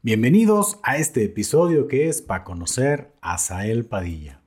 Bienvenidos a este episodio que es para conocer a Sael Padilla.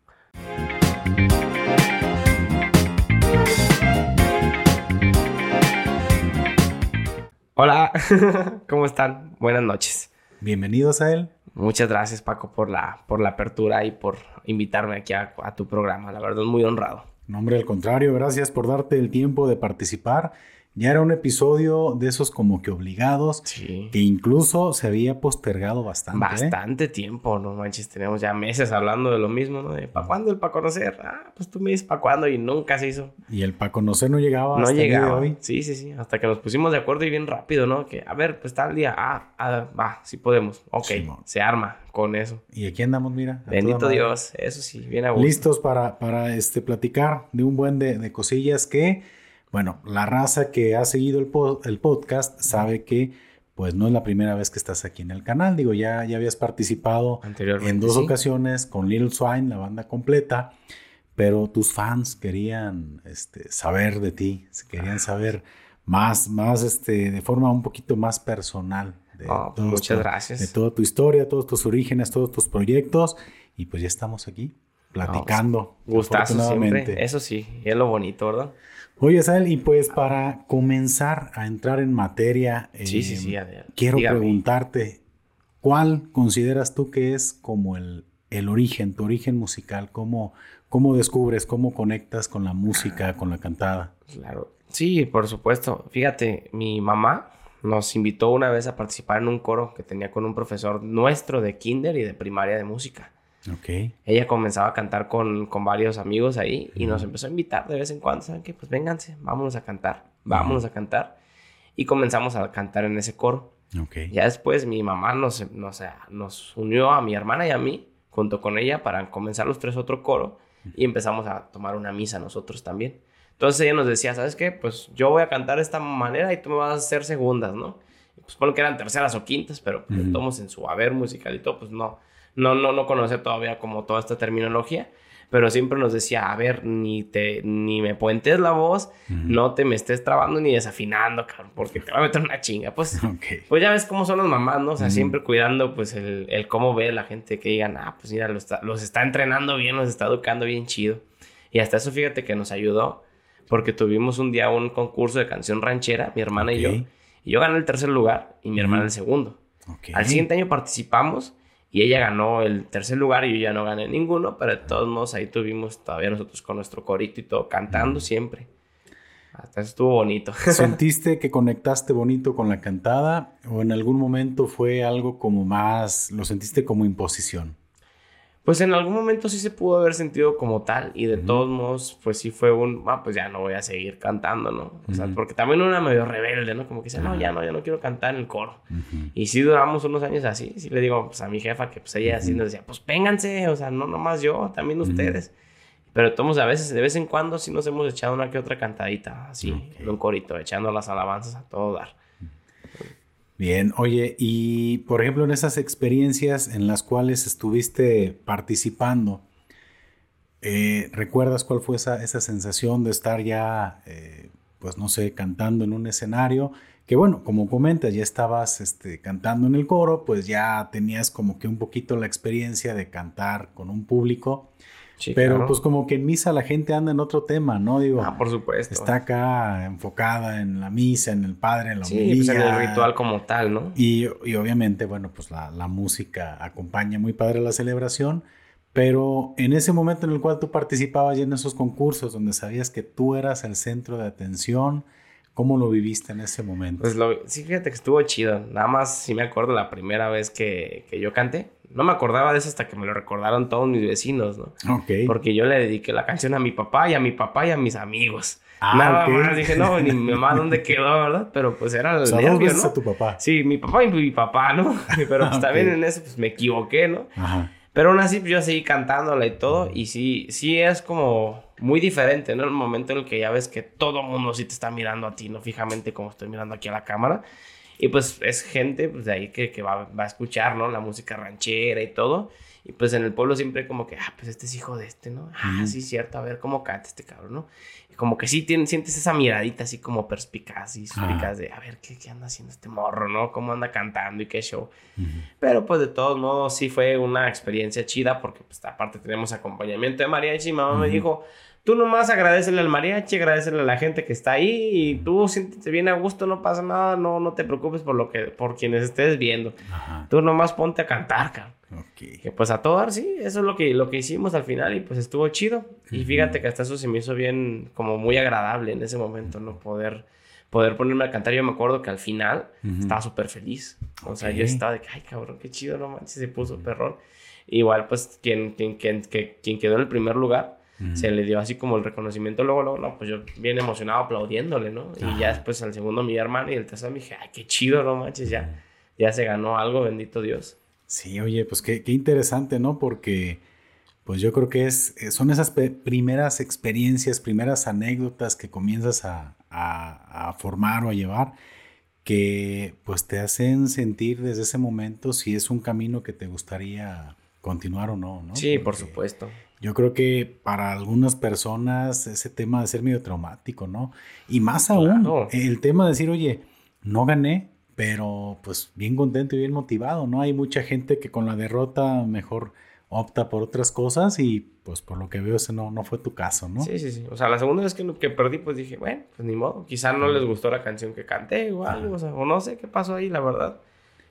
Hola, ¿cómo están? Buenas noches. Bienvenidos a él. Muchas gracias Paco por la, por la apertura y por invitarme aquí a, a tu programa. La verdad, muy honrado. No, hombre, al contrario, gracias por darte el tiempo de participar ya era un episodio de esos como que obligados, Sí. que incluso se había postergado bastante. ¿eh? Bastante tiempo, no manches, tenemos ya meses hablando de lo mismo, ¿no? De ¿para cuándo el para conocer? Ah, pues tú me dices para cuándo y nunca se hizo. Y el para conocer no llegaba No hasta el día de llegaba. hoy. Sí, sí, sí, hasta que nos pusimos de acuerdo y bien rápido, ¿no? Que, a ver, pues tal día, ah, ah va, sí podemos. Ok, Simón. se arma con eso. Y aquí andamos, mira. Bendito. Dios, eso sí, bien a gusto. Listos para, para este, platicar de un buen de, de cosillas que, bueno, la raza que ha seguido el, po- el podcast sabe que pues no es la primera vez que estás aquí en el canal. Digo, ya, ya habías participado Anteriormente, en dos sí. ocasiones con Little Swine, la banda completa, pero tus fans querían este, saber de ti, querían saber más, más este, de forma un poquito más personal. De Oh, todos muchas tu- gracias. De toda tu historia, todos tus orígenes, todos tus proyectos, y pues ya estamos aquí platicando. Gustazo siempre. afortunadamente. Eso sí, es lo bonito, ¿verdad? Oye, Sal, y pues para comenzar a entrar en materia, Sí, sí, sí, Adel. quiero Dígame. preguntarte, ¿cuál consideras tú que es como el, el origen, tu origen musical? ¿Cómo, ¿Cómo descubres, cómo conectas con la música, con la cantada? Claro. Sí, por supuesto. Fíjate, mi mamá nos invitó una vez a participar en un coro que tenía con un profesor nuestro de kinder y de primaria de música. Ok. Ella comenzaba a cantar con, con varios amigos ahí y nos empezó a invitar de vez en cuando. ¿Saben qué? Pues vénganse, vámonos a cantar. Vámonos a cantar. Y comenzamos a cantar en ese coro. Ok. Ya después mi mamá nos, nos, nos unió a mi hermana y a mí, junto con ella, para comenzar los tres otro coro y empezamos a tomar una misa nosotros también. Entonces ella nos decía, ¿sabes qué? Pues yo voy a cantar de esta manera y tú me vas a hacer segundas, ¿no? Pues ponlo que eran terceras o quintas, pero pues Ujú. todos en su haber musical y todo, pues no, no, no, no conoce todavía como toda esta terminología. Pero siempre nos decía, a ver, ni te, ni me puentes la voz, no te me estés trabando ni desafinando, cabrón, porque te va a meter una chinga. Pues pues ya ves cómo son las mamás, ¿no? O sea, Ujú. siempre cuidando, pues, el, el cómo ve la gente que digan, ah, pues mira, los está, los está entrenando bien, los está educando bien chido. Y hasta eso, fíjate que nos ayudó, porque tuvimos un día un concurso de canción ranchera, mi hermana y yo. Y yo gané el tercer lugar y mi hermana el segundo. Al siguiente año participamos y ella ganó el tercer lugar y yo ya no gané ninguno, pero de todos modos ahí tuvimos todavía nosotros con nuestro corito y todo, cantando siempre. Hasta eso estuvo bonito. ¿Sentiste que conectaste bonito con la cantada o en algún momento fue algo como más, lo sentiste como imposición? Pues en algún momento sí se pudo haber sentido como tal y de todos modos pues sí fue un, ah, pues ya no voy a seguir cantando, ¿no? O sea, porque también una medio rebelde, ¿no? Como que dice, no, ya no, ya no quiero cantar en el coro. Y sí duramos unos años así, sí le digo pues a mi jefa que pues ella así nos decía, pues vénganse, o sea, no nomás yo, también ustedes. Pero todos a veces, de vez en cuando sí nos hemos echado una que otra cantadita, así, en un corito, echando las alabanzas a todo dar. Bien, oye, y por ejemplo en esas experiencias en las cuales estuviste participando, eh, ¿recuerdas cuál fue esa, esa sensación de estar ya, eh, pues no sé, cantando en un escenario? Que bueno, como comentas, ya estabas este, cantando en el coro, pues ya tenías como que un poquito la experiencia de cantar con un público, Sí, pero claro. pues como que en misa la gente anda en otro tema, ¿no? Digo, Ah, por supuesto. está acá enfocada en la misa, en el padre, en la sí, pues en el homilía. ritual como tal, ¿no? Y, y obviamente, bueno, pues la, la música acompaña muy padre la celebración, pero en ese momento en el cual tú participabas ya en esos concursos donde sabías que tú eras el centro de atención, ¿cómo lo viviste en ese momento? Pues lo, sí, fíjate que estuvo chido. Nada más sí me acuerdo la primera vez que, que yo canté. No me acordaba de eso hasta que me lo recordaron todos mis vecinos, ¿no? ok. Porque yo le dediqué la canción a mi papá y a mi papá y a mis amigos. Ah, Nada más dije, no, ni mi mamá dónde quedó, ¿verdad? Pero pues era el O sea, nervio, ¿no? a tu papá. Sí, mi papá y mi papá, ¿no? Pero pues también en eso pues me equivoqué, ¿no? Ajá. Pero aún así pues, yo seguí cantándola y todo. Y sí, sí es como muy diferente, ¿no? El momento en el que ya ves que todo mundo sí te está mirando a ti, ¿no? Fijamente como estoy mirando aquí a la cámara. Y pues es gente pues, de ahí que, que va, va, a escuchar, ¿no? La música ranchera y todo. Y pues en el pueblo siempre como que, ah, pues este es hijo de este, ¿no? Ah, sí, cierto, a ver cómo canta este cabrón, ¿no? Y como que sí sientes esa miradita así como perspicaz y suspicaz de, a ver, ¿qué, ¿qué, anda haciendo este morro, ¿no? ¿Cómo anda cantando y qué show? Pero pues de todos modos sí fue una experiencia chida porque pues aparte tenemos acompañamiento de mariachi y mamá me dijo, tú nomás agradecele al mariachi, agradecele a la gente que está ahí y tú siéntete bien a gusto, no pasa nada, no, no te preocupes por lo que, por quienes estés viendo. Tú nomás ponte a cantar, cabrón. Que pues a todo sí, eso es lo que, lo que hicimos al final y pues estuvo chido. Y fíjate que hasta eso se me hizo bien, como muy agradable en ese momento, ¿no? Poder, poder ponerme a cantar. Yo me acuerdo que al final estaba súper feliz. O sea, yo estaba de que, ay, cabrón, qué chido, no manches, se puso perrón. Igual, pues, quien, quien, quien, quien quedó en el primer lugar, se le dio así como el reconocimiento. Luego, luego, no, pues yo bien emocionado aplaudiéndole, ¿no? Y ya después al segundo mi hermano y el tercero me dije, ay, qué chido, no manches, ya, ya se ganó algo, bendito Dios. Sí, oye, pues qué, qué interesante, ¿no? Porque pues yo creo que es, eh, son esas primeras experiencias, primeras anécdotas que comienzas a, a, formar o a llevar que pues te hacen sentir desde ese momento si es un camino que te gustaría continuar o no, ¿no? Sí, por supuesto. Yo creo que para algunas personas ese tema de ser medio traumático, ¿no? Y más aún, el tema de decir, oye, no gané, pero pues bien contento y bien motivado, ¿no? Hay mucha gente que con la derrota mejor opta por otras cosas y pues por lo que veo ese no, no fue tu caso, ¿no? Sí, sí, sí. O sea, la segunda vez que, que perdí pues dije, bueno, pues ni modo, quizá no les gustó la canción que canté o algo, o, sea, o no sé qué pasó ahí, la verdad.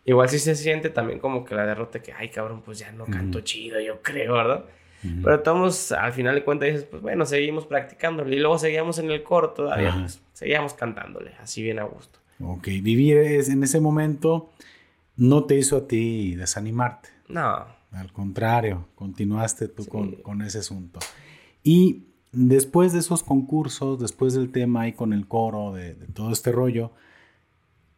Igual sí se siente también como que la derrota que, ay cabrón, pues ya no canto chido, yo creo, ¿verdad? Pero estamos, al final de cuentas dices, pues bueno, seguimos practicándole y luego seguíamos en el coro todavía, pues, seguíamos cantándole, así bien a gusto. Ok, vivir en ese momento no te hizo a ti desanimarte. No. Al contrario, continuaste tú con, ese asunto. Y después de esos concursos, después del tema ahí con el coro, de, todo este rollo,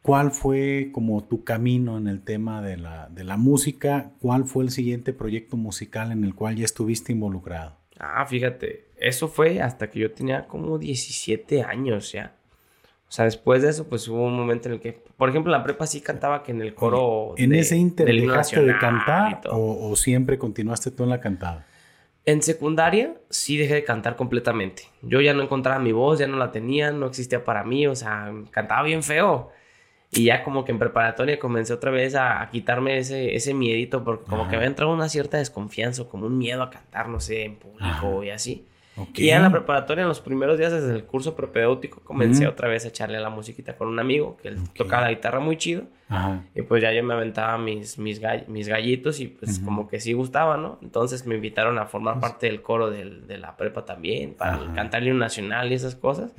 ¿cuál fue como tu camino en el tema de la, de la música? ¿Cuál fue el siguiente proyecto musical en el cual ya estuviste involucrado? Ah, fíjate, eso fue hasta que yo tenía como 17 años ya. O sea, después de eso, pues hubo un momento en el que, por ejemplo, en la prepa sí cantaba que en el coro. ¿En ese inter dejaste de cantar o, siempre continuaste tú en la cantada? En secundaria sí dejé de cantar completamente. Yo ya no encontraba mi voz, ya no la tenía, no existía para mí, o sea, cantaba bien feo. Y ya como que en preparatoria comencé otra vez a, quitarme ese, ese miedito, porque como que me entrado una cierta desconfianza, como un miedo a cantar, no sé, en público y así. Y ya en la preparatoria, en los primeros días desde el curso propedéutico, comencé otra vez a echarle a la musiquita con un amigo que él tocaba la guitarra muy chido. Y pues ya yo me aventaba mis, mis, mis gallitos y pues como que sí gustaba, ¿no? Entonces me invitaron a formar pues parte del coro del, de la prepa también, para cantar el nacional y esas cosas.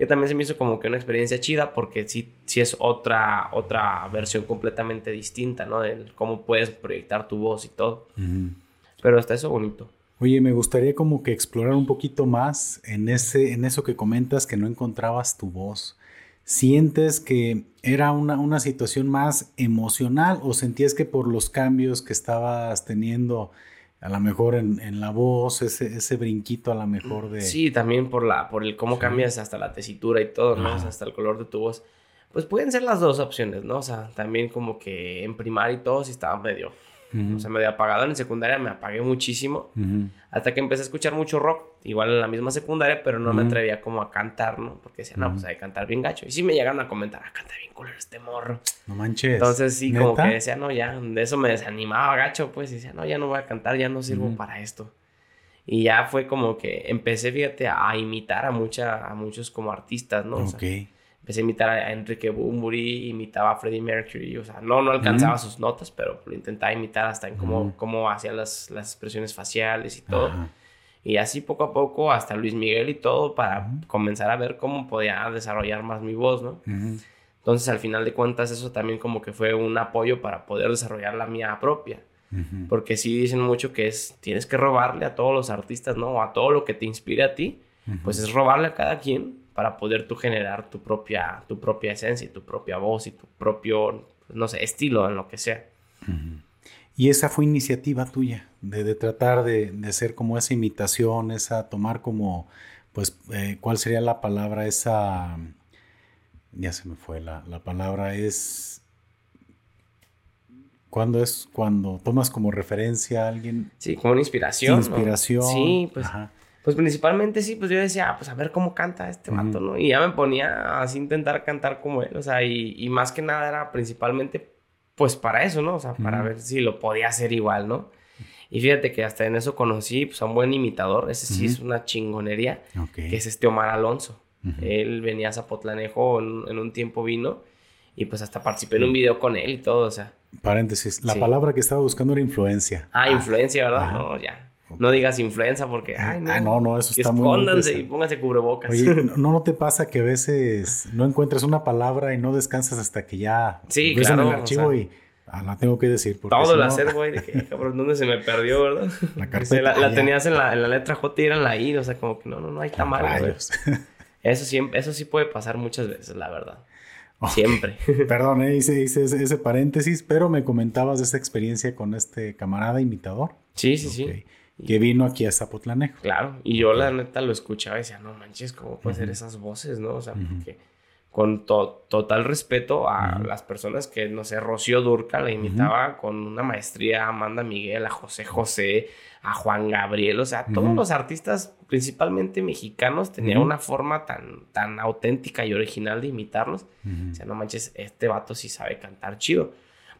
Que también se me hizo como que una experiencia chida porque sí, sí es otra, otra versión completamente distinta, ¿no? De cómo puedes proyectar tu voz y todo. Pero está eso bonito. Oye, me gustaría como que explorar un poquito más en, ese, en eso que comentas que no encontrabas tu voz. ¿Sientes que era una, una situación más emocional o sentías que por los cambios que estabas teniendo, a lo mejor en, la voz, ese, ese brinquito a lo mejor de... Sí, también por, la, por el cómo cambias hasta la tesitura y todo, ¿no? hasta el color de tu voz. Pues pueden ser las dos opciones, ¿no? O sea, también como que en primaria y todo sí estaba medio o sea, medio apagado. En secundaria me apagué muchísimo. Hasta que empecé a escuchar mucho rock. Igual en la misma secundaria, pero no me atrevía como a cantar, ¿no? Porque decía, no, pues hay que cantar bien gacho. Y sí me llegaron a comentar, ah, canta bien culero este morro. No manches. Entonces sí, como que decía, no, ya, de eso me desanimaba gacho, pues. Y decía, no, ya no voy a cantar, ya no sirvo para esto. Y ya fue como que empecé, fíjate, a imitar a, mucha, a muchos como artistas, ¿no? Ok empecé a imitar a Enrique Bunbury, imitaba a Freddie Mercury, o sea, no, no alcanzaba sus notas, pero lo intentaba imitar hasta en cómo, cómo hacía las, las, expresiones faciales y todo. Y así poco a poco hasta Luis Miguel y todo para comenzar a ver cómo podía desarrollar más mi voz, ¿no? Entonces al final de cuentas eso también como que fue un apoyo para poder desarrollar la mía propia. Porque sí dicen mucho que es, tienes que robarle a todos los artistas, ¿no? a todo lo que te inspire a ti, pues es robarle a cada quien para poder tú generar tu propia, tu propia esencia y tu propia voz y tu propio, no sé, estilo en lo que sea. Y esa fue iniciativa tuya, de, tratar de, hacer como esa imitación, esa tomar como, pues, eh, ¿cuál sería la palabra? Esa, ya se me fue la, la palabra, es cuando es cuando tomas como referencia a alguien. Sí, como una inspiración. Inspiración. Sí, pues. Pues principalmente sí, pues yo decía, ah, pues a ver cómo canta este vato, ¿no? Y ya me ponía así a intentar cantar como él, o sea, y, y, más que nada era principalmente, pues para eso, ¿no? O sea, para ver si lo podía hacer igual, ¿no? Y fíjate que hasta en eso conocí pues, a un buen imitador, ese sí es una chingonería, que es este Omar Alonso. Él venía a Zapotlanejo, en, en un tiempo vino, y pues hasta participé en un video con él y todo, o sea. Paréntesis, la palabra que estaba buscando era influencia. Ah, influencia, ¿verdad? No, ya. No digas influenza porque, ay, no. Ah, no, no, eso está muy... Escóndanse y pónganse cubrebocas. Oye, ¿no, ¿no te pasa que a veces no encuentras una palabra y no descansas hasta que ya sí, ves en el archivo y ah, la tengo que decir? Porque todo el hacer, güey, cabrón, ¿dónde se me perdió, verdad? La carpeta. La, la, tenías en la, en la, letra J y era en la I, o sea, como que no, no, no, hay mal, güey. Eso, siempre, eso sí puede pasar muchas veces, la verdad. Siempre. Perdón, eh, hice, hice ese, paréntesis, pero me comentabas de esa experiencia con este camarada imitador. Sí, sí, sí. Que vino aquí a Zapotlanejo. Claro, y yo la neta lo escuchaba y decía, no manches, ¿cómo puede ser esas voces, no? O sea, porque con total respeto a las personas que, no sé, Rocío Durca la imitaba con una maestría, a Amanda Miguel, a José José, a Juan Gabriel, o sea, todos los artistas, principalmente mexicanos, tenían una forma tan, tan auténtica y original de imitarlos. O sea, no manches, este vato sí sabe cantar chido.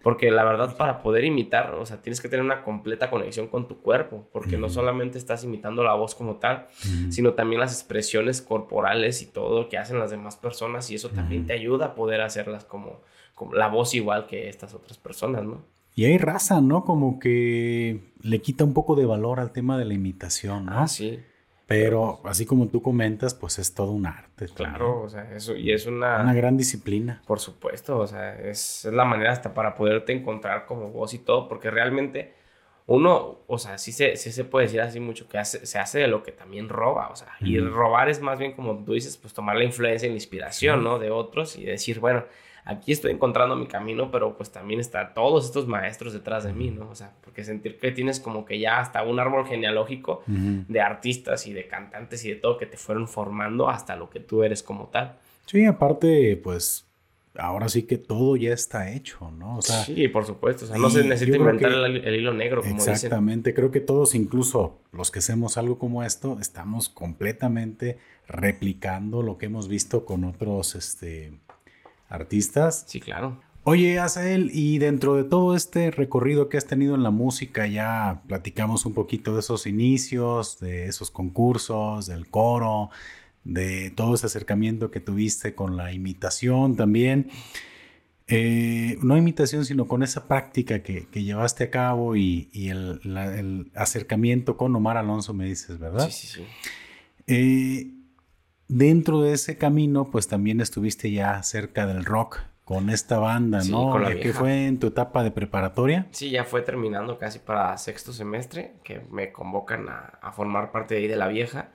Porque la verdad, para poder imitar, o sea, tienes que tener una completa conexión con tu cuerpo, porque no solamente estás imitando la voz como tal, sino también las expresiones corporales y todo lo que hacen las demás personas, y eso también te ayuda a poder hacerlas como, como la voz igual que estas otras personas, ¿no? Y hay raza, ¿no? Como que le quita un poco de valor al tema de la imitación, ¿no? Ah, sí. Pero así como tú comentas, pues es todo un arte. Claro, o sea, eso, y es una... Una gran disciplina. Por supuesto, o sea, es, la manera hasta para poderte encontrar como voz y todo, porque realmente uno, o sea, sí se, sí se puede decir así mucho que se hace de lo que también roba, o sea, y robar es más bien como tú dices, pues tomar la influencia y la inspiración, ¿no? De otros y decir, bueno, aquí estoy encontrando mi camino, pero pues también está todos estos maestros detrás de mí, ¿no? O sea, porque sentir que tienes como que ya hasta un árbol genealógico de artistas y de cantantes y de todo que te fueron formando hasta lo que tú eres como tal. Sí, aparte, pues ahora sí que todo ya está hecho, ¿no? O sea, sí, por supuesto. O sea, no se necesita inventar el, hilo negro, como Exactamente. Creo que todos, incluso los que hacemos algo como esto, estamos completamente replicando lo que hemos visto con otros, este, artistas. Sí, claro. Oye, Azael, y dentro de todo este recorrido que has tenido en la música, ya platicamos un poquito de esos inicios, de esos concursos, del coro, de todo ese acercamiento que tuviste con la imitación también. Eh, no imitación, sino con esa práctica que, llevaste a cabo y, el, acercamiento con Omar Alonso, me dices, ¿verdad? Sí, sí, sí. Eh, dentro de ese camino, pues también estuviste ya cerca del rock con esta banda, ¿no? Con la que fue en tu etapa de preparatoria. Sí, ya fue terminando casi para sexto semestre, que me convocan a, formar parte de ahí de la vieja.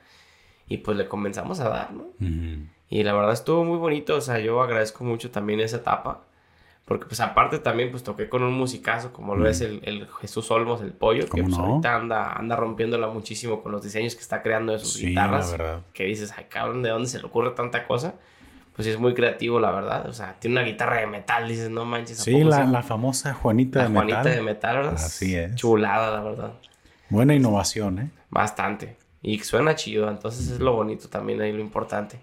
Y pues le comenzamos a dar, ¿no? Y la verdad estuvo muy bonito, o sea, yo agradezco mucho también esa etapa. Porque pues aparte también pues toqué con un musicazo como lo es el, el, Jesús Olmos, el pollo, que pues ahorita anda, anda rompiéndola muchísimo con los diseños que está creando de sus sí, guitarras. La verdad. Que dices, ay cabrón, ¿de dónde se le ocurre tanta cosa? Pues es muy creativo, la verdad. O sea, tiene una guitarra de metal, dices, no manches. Sí, la, la, famosa Juanita de Metal. Juanita de Metal, ¿verdad? Así es. Chulada, la verdad. Buena innovación, ¿eh? Bastante. Y suena chido, entonces es lo bonito también ahí, lo importante.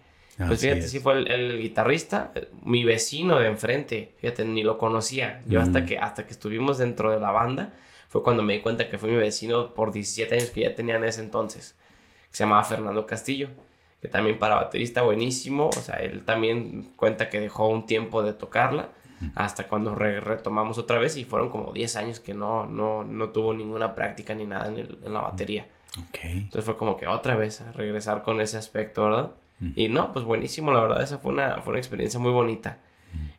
Pues fíjate, sí fue el, guitarrista, mi vecino de enfrente, fíjate, ni lo conocía. Yo hasta, que, hasta que estuvimos dentro de la banda, fue cuando me di cuenta que fue mi vecino por 17 años que ya tenía en ese entonces, que se llamaba Fernando Castillo, que también para baterista buenísimo, o sea, él también cuenta que dejó un tiempo de tocarla hasta cuando retomamos otra vez y fueron como 10 años que no, no, no tuvo ninguna práctica ni nada en, en la batería. Okay. Entonces fue como que otra vez a regresar con ese aspecto, ¿verdad? Y no, pues buenísimo, la verdad, esa fue una, fue una experiencia muy bonita.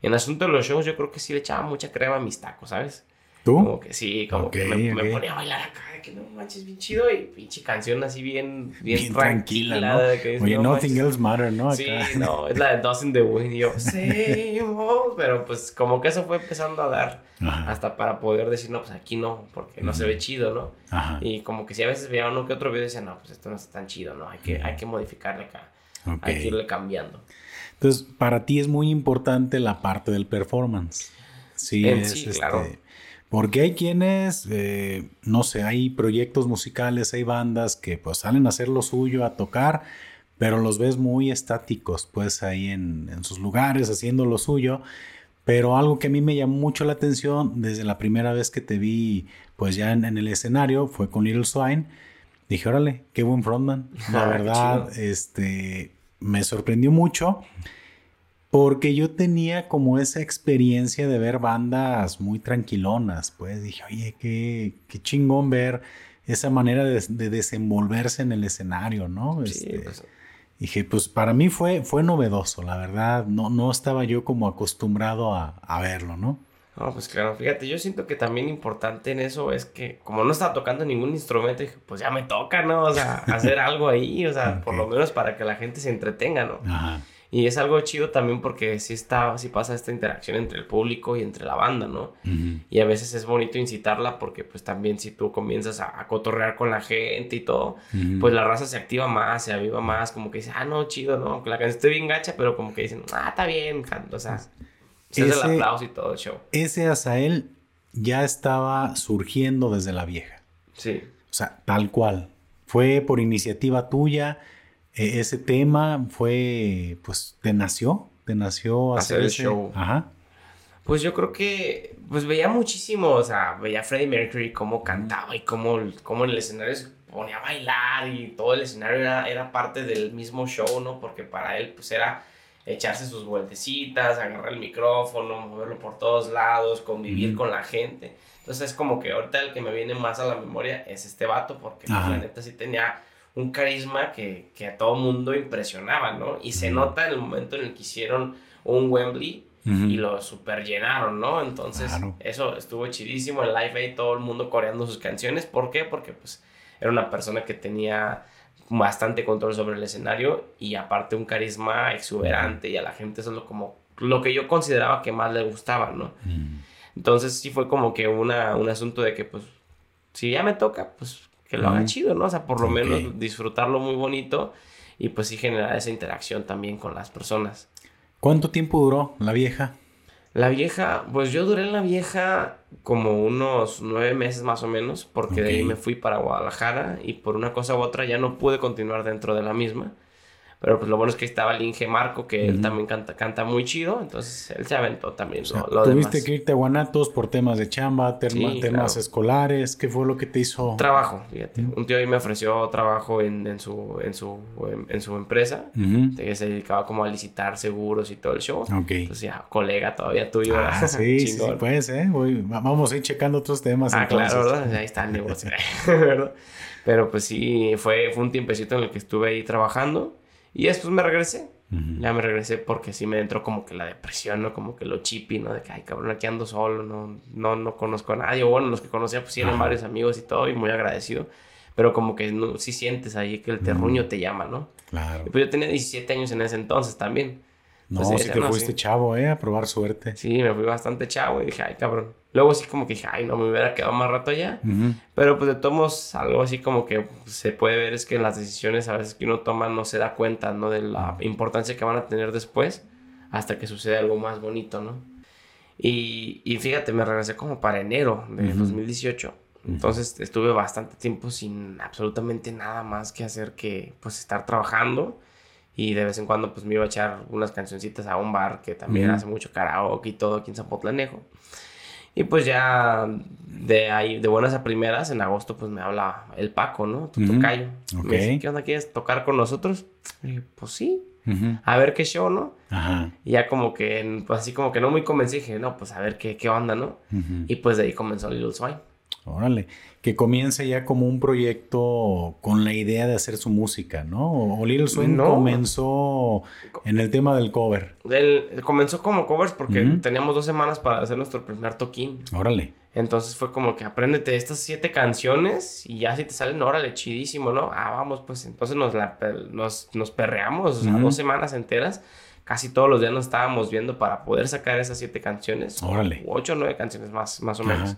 En asunto de los shows, yo creo que sí le echaba mucha crema a mis tacos, ¿sabes? ¿Tú? Como que sí, como que me, ponía a bailar acá, que no manches, bien chido y pinche canción así bien, bien, tranquila, ¿no? Oye, Nothing Else Matter, ¿no? Sí, no, es la de Dust in the Wind y yo, sí, pero pues como que eso fue empezando a dar hasta para poder decir, no, pues aquí no, porque no se ve chido, ¿no? Ajá. Y como que si a veces veía uno que otro video y decía, no, pues esto no está tan chido, ¿no? Hay que, hay que modificarle acá hay que irle cambiando. Entonces, para ti es muy importante la parte del performance. Sí, sí claro. Este, porque hay quienes, eh, no sé, hay proyectos musicales, hay bandas que pues salen a hacer lo suyo, a tocar, pero los ves muy estáticos, pues ahí en, en sus lugares haciendo lo suyo. Pero algo que a mí me llamó mucho la atención desde la primera vez que te vi, pues ya en, el escenario, fue con Little Swine. Dije, órale, qué buen frontman. La verdad, este, me sorprendió mucho porque yo tenía como esa experiencia de ver bandas muy tranquilonas. Pues dije, oye, qué, qué chingón ver esa manera de, desenvolverse en el escenario, ¿no? Sí, este, pues, Dije, pues para mí fue, fue novedoso, la verdad. No, no estaba yo como acostumbrado a, verlo, ¿no? No, pues claro, fíjate, yo siento que también importante en eso es que como no estaba tocando ningún instrumento, dije, pues ya me toca, ¿no? O sea, hacer algo ahí, o sea, por lo menos para que la gente se entretenga, ¿no? Ajá. Y es algo chido también porque sí está, sí pasa esta interacción entre el público y entre la banda, ¿no? Y a veces es bonito incitarla porque pues también si tú comienzas a, cotorrear con la gente y todo, pues la raza se activa más, se aviva más, como que dice, ah, no, chido, ¿no? La canción esté bien gacha, pero como que dicen, ah, está bien, o sea, ese, es el aplauso y todo el show. Ese Azael ya estaba surgiendo desde la vieja. Sí. O sea, tal cual. Fue por iniciativa tuya e-, ese tema fue, pues, te nació, te nació hacer, el show. Ajá. Pues yo creo que, pues veía muchísimo, o sea, veía a Freddie Mercury cómo cantaba y cómo, cómo en el escenario se ponía a bailar y todo el escenario era, era parte del mismo show, ¿no? Porque para él, pues era echarse sus vueltecitas, agarrar el micrófono, moverlo por todos lados, convivir con la gente. Entonces es como que ahorita el que me viene más a la memoria es este vato, porque pues, la neta sí tenía un carisma que, que a todo mundo impresionaba, ¿no? Y se nota en el momento en el que hicieron un Wembley y lo super llenaron, ¿no? Entonces, eso estuvo chidísimo. En Live Aid todo el mundo coreando sus canciones. ¿Por qué? Porque pues era una persona que tenía bastante control sobre el escenario y aparte un carisma exuberante y a la gente eso es lo, como, lo que yo consideraba que más le gustaba, ¿no? Entonces sí fue como que una, un asunto de que pues si ya me toca, pues que lo haga chido, ¿no? O sea, por lo menos disfrutarlo muy bonito y pues sí generar esa interacción también con las personas. ¿Cuánto tiempo duró la vieja? La vieja, pues yo duré en la vieja como unos nueve meses más o menos, porque de ahí me fui para Guadalajara y por una cosa u otra ya no pude continuar dentro de la misma. Pero pues lo bueno es que estaba el Inge Marco, que él también canta, canta muy chido, entonces él se aventó también Tuviste que irte a Guanatos por temas de chamba, temas escolares, ¿qué fue lo que te hizo? Trabajo, fíjate. Un tío ahí me ofreció trabajo en, en su, en, su, en, su empresa, que se dedicaba como a licitar seguros y todo el show. Ok. Entonces ya, colega todavía tuyo. Ah, sí, sí, pues, ¿eh? vamos a ir checando otros temas. Ah, claro, ¿verdad? Ahí está el negocio, ¿verdad? Pero pues sí, fue, fue un tiempecito en el que estuve ahí trabajando. Y después me regresé. Ya me regresé porque sí me entró como que la depresión, ¿no? Como que lo chippy, ¿no? De que, ay, cabrón, aquí ando solo, no, no, no conozco a nadie. bueno, los que conocía, pues sí eran varios amigos y todo, y muy agradecido. Pero como que no, sí sientes ahí que el terruño te llama, ¿no? Claro. Y pues yo tenía 17 años en ese entonces también. No, pues, sí te fuiste chavo, ¿eh? A probar suerte. Sí, me fui bastante chavo y dije, ay, cabrón. Luego sí como que dije, ay, no me hubiera quedado más rato allá. Pero pues de todos algo así como que se puede ver es que las decisiones a veces que uno toma no se da cuenta, ¿no? De la importancia que van a tener después hasta que sucede algo más bonito, ¿no? Y, y fíjate, me regresé como para enero de 2018. Entonces estuve bastante tiempo sin absolutamente nada más que hacer que pues estar trabajando y de vez en cuando pues me iba a echar unas cancioncitas a un bar que también hace mucho karaoke y todo aquí en Zapotlanejo. Y pues ya de ahí, de buenas a primeras, en agosto pues me habla el Paco, ¿no? Tu tocayo. Me dice, ¿qué onda quieres tocar con nosotros? Y dije, pues sí. A ver qué show, ¿no? Ajá. Y ya como que, pues así como que no muy convencí, dije, no, pues a ver qué, qué onda, ¿no? Y pues de ahí comenzó Little Swine. Órale, que comience ya como un proyecto con la idea de hacer su música, ¿no? O Little Swing comenzó en el tema del cover. comenzó como covers porque teníamos dos semanas para hacer nuestro primer toquín. Órale. Entonces fue como que apréndete estas siete canciones y ya si te salen, órale, chidísimo, ¿no? Ah, vamos, pues entonces nos, nos, perreamos, dos semanas enteras. Casi todos los días nos estábamos viendo para poder sacar esas siete canciones. Órale. ocho o nueve canciones más, más o menos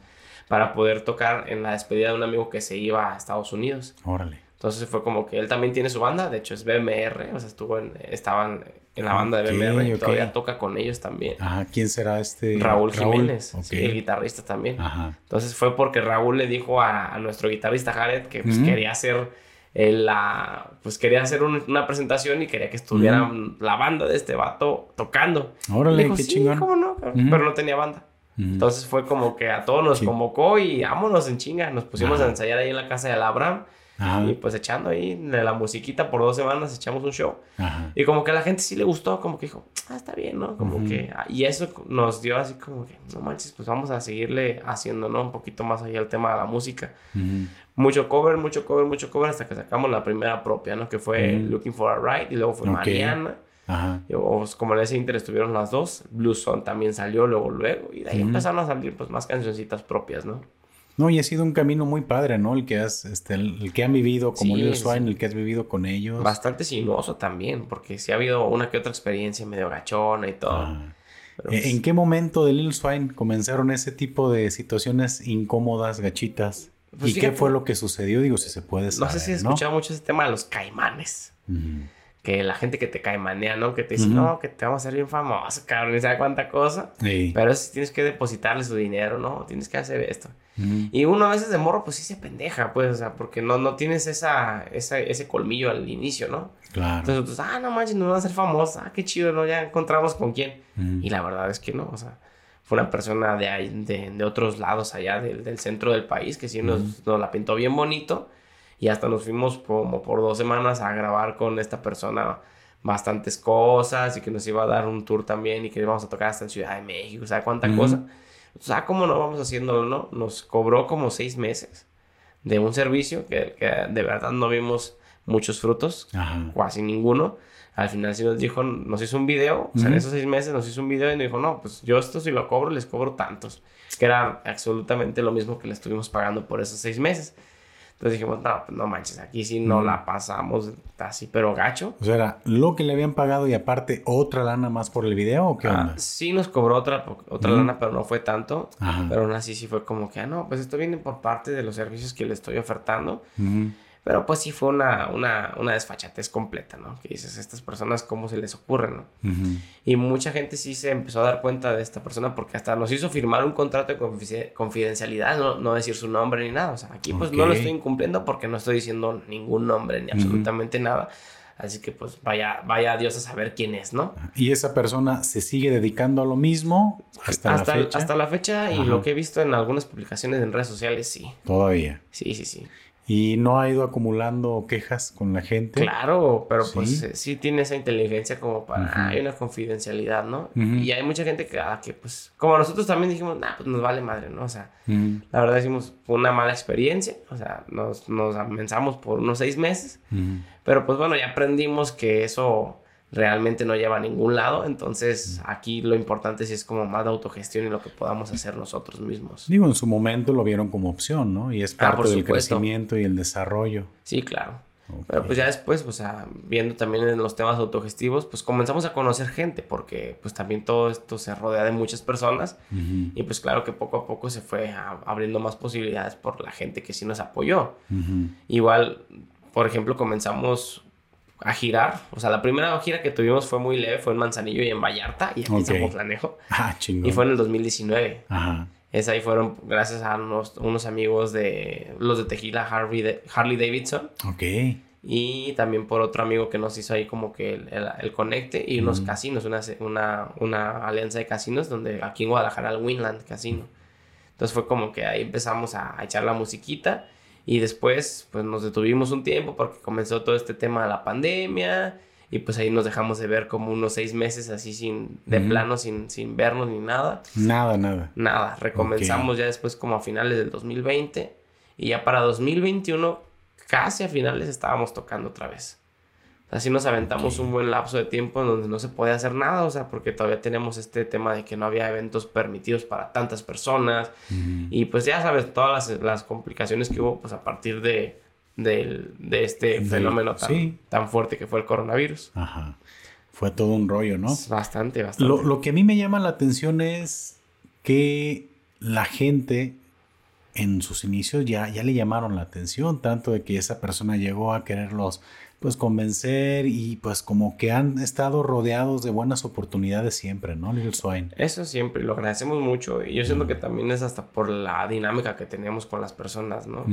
para poder tocar en la despedida de un amigo que se iba a Estados Unidos. Órale. Entonces fue como que él también tiene su banda, de hecho es BMR, o sea, estuvo en, estaban en la banda de BMR, todavía toca con ellos también. Ajá, ¿quién será este? Raúl, Jiménez, el guitarrista también. Ajá. Entonces fue porque Raúl le dijo a, nuestro guitarrista Jared que pues, quería hacer la, pues quería hacer una presentación y quería que estuviera la banda de este vato tocando. Órale, qué chingón. ¿cómo no? Pero, no tenía banda. Entonces fue como que a todos nos convocó y vámonos en chinga. Nos pusimos a ensayar ahí en la casa de Abraham. Y pues echando ahí la musiquita por dos semanas, echamos un show. Y como que a la gente sí le gustó, como que dijo, ah, está bien, ¿no? Como que, ah, y eso nos dio así como que, no manches, pues vamos a seguirle haciendo, ¿no? Un poquito más allá el tema de la música. Mucho cover, mucho cover, mucho cover, hasta que sacamos la primera propia, ¿no? Que fue Looking for a Ride, y luego fue Mariana. Ajá. Y, como en ese interés estuvieron las dos, Blue Son también salió luego, luego, y de ahí empezaron a salir pues más cancioncitas propias, ¿no? No, y ha sido un camino muy padre, ¿no? El que has, este, el, que han vivido como Lil Swine, el que has vivido con ellos. Bastante sinuoso también, porque sí ha habido una que otra experiencia medio gachona y todo. ¿En pues qué momento de Lil Swine comenzaron ese tipo de situaciones incómodas, gachitas? Pues ¿Y qué fue lo que sucedió? Digo, si se puede saber, No sé si has escuchado mucho ese tema de los caimanes que la gente que te cae manea, ¿no? Que te dice, no, que te vamos a hacer bien famoso, cabrón, y sabe cuánta cosa. Pero si tienes que depositarle su dinero, ¿no? Tienes que hacer esto. Y uno a veces de morro, pues sí se pendeja, pues, o sea, porque no, no tienes esa, esa, ese colmillo al inicio, ¿no? Claro. Entonces, ah, no manches, nos va a hacer famosa, ah, qué chido, ¿no? Ya encontramos con quién. Y la verdad es que no, o sea, fue una persona de, de, de otros lados allá del, del, centro del país que sí nos, nos la pintó bien bonito y hasta nos fuimos como por dos semanas a grabar con esta persona bastantes cosas y que nos iba a dar un tour también y que íbamos a tocar hasta en Ciudad de México, o sea, cuánta cosa. O sea, ¿cómo no vamos haciéndolo, no? Nos cobró como seis meses de un servicio que, de verdad no vimos muchos frutos, casi ninguno. Al final sí nos dijo, nos hizo un video, o sea, en esos seis meses nos hizo un video y nos dijo, no, pues yo esto si lo cobro, les cobro tantos. Que era absolutamente lo mismo que le estuvimos pagando por esos seis meses. Entonces dijimos, no, pues no manches, aquí sí no la pasamos así, pero gacho. O sea, era lo que le habían pagado y aparte otra lana más por el video o qué ah, onda? sí nos cobró otra, otra lana, pero no fue tanto. Pero aún así sí fue como que, ah, no, pues esto viene por parte de los servicios que le estoy ofertando. Pero pues sí fue una, una, una desfachatez completa, ¿no? Que dices, estas personas, ¿cómo se les ocurre, no? Y mucha gente sí se empezó a dar cuenta de esta persona porque hasta nos hizo firmar un contrato de confidencialidad, no, no decir su nombre ni nada. O sea, aquí pues no lo estoy incumpliendo porque no estoy diciendo ningún nombre ni absolutamente nada. Así que pues vaya, vaya Dios a saber quién es, ¿no? Y esa persona se sigue dedicando a lo mismo hasta, la fecha. Hasta la fecha y lo que he visto en algunas publicaciones en redes sociales, sí. Todavía. Sí, sí, sí. Y no ha ido acumulando quejas con la gente. Claro, pero pues eh, sí tiene esa inteligencia como para... Hay una confidencialidad, ¿no? Y hay mucha gente que, ah, que pues... Como nosotros también dijimos, nah, pues nos vale madre, ¿no? O sea, la verdad decimos, fue una mala experiencia. O sea, nos, nos por unos seis meses. Pero pues bueno, ya aprendimos que eso realmente no lleva a ningún lado. Entonces, aquí lo importante sí es como más de autogestión y lo que podamos hacer nosotros mismos. Digo, en su momento lo vieron como opción, ¿no? Y es ah, parte del crecimiento y el desarrollo. Sí, claro. Pero pues ya después, o sea, viendo también en los temas autogestivos, pues comenzamos a conocer gente, porque pues también todo esto se rodea de muchas personas y pues claro que poco a poco se fue abriendo más posibilidades por la gente que sí nos apoyó. Igual, por ejemplo, comenzamos a girar. O sea, la primera gira que tuvimos fue muy leve, fue en Manzanillo y en Vallarta, y aquí okay. en Zapoplanejo. Ah, chingón. Y fue en el 2019. Ajá. Esa ahí fueron gracias a unos, unos amigos de los de Tejila, Harley, Harley Davidson. Ok. Y también por otro amigo que nos hizo ahí como que el, el, conecte y unos casinos, una, una, una, alianza de casinos donde aquí en Guadalajara el Winland Casino. Entonces fue como que ahí empezamos a, a echar la musiquita y después, pues nos detuvimos un tiempo porque comenzó todo este tema de la pandemia. Y pues ahí nos dejamos de ver como unos seis meses así sin, de plano, sin, sin vernos ni nada. Nada, nada. Nada. Recomenzamos ya después como a finales del 2020. Y ya para 2021, casi a finales estábamos tocando otra vez. Así nos aventamos un buen lapso de tiempo en donde no se podía hacer nada, o sea, porque todavía tenemos este tema de que no había eventos permitidos para tantas personas. Y pues ya sabes, todas las, complicaciones que hubo pues a partir de, de, este fenómeno tan, tan, fuerte que fue el coronavirus. Ajá. Fue todo un rollo, ¿no? Bastante, bastante. Lo, lo que a mí me llama la atención es que la gente en sus inicios ya, ya le llamaron la atención, tanto de que esa persona llegó a quererlos pues convencer y pues como que han estado rodeados de buenas oportunidades siempre, ¿no, Little Swine? Eso siempre, lo agradecemos mucho y yo siento que también es hasta por la dinámica que tenemos con las personas, ¿no?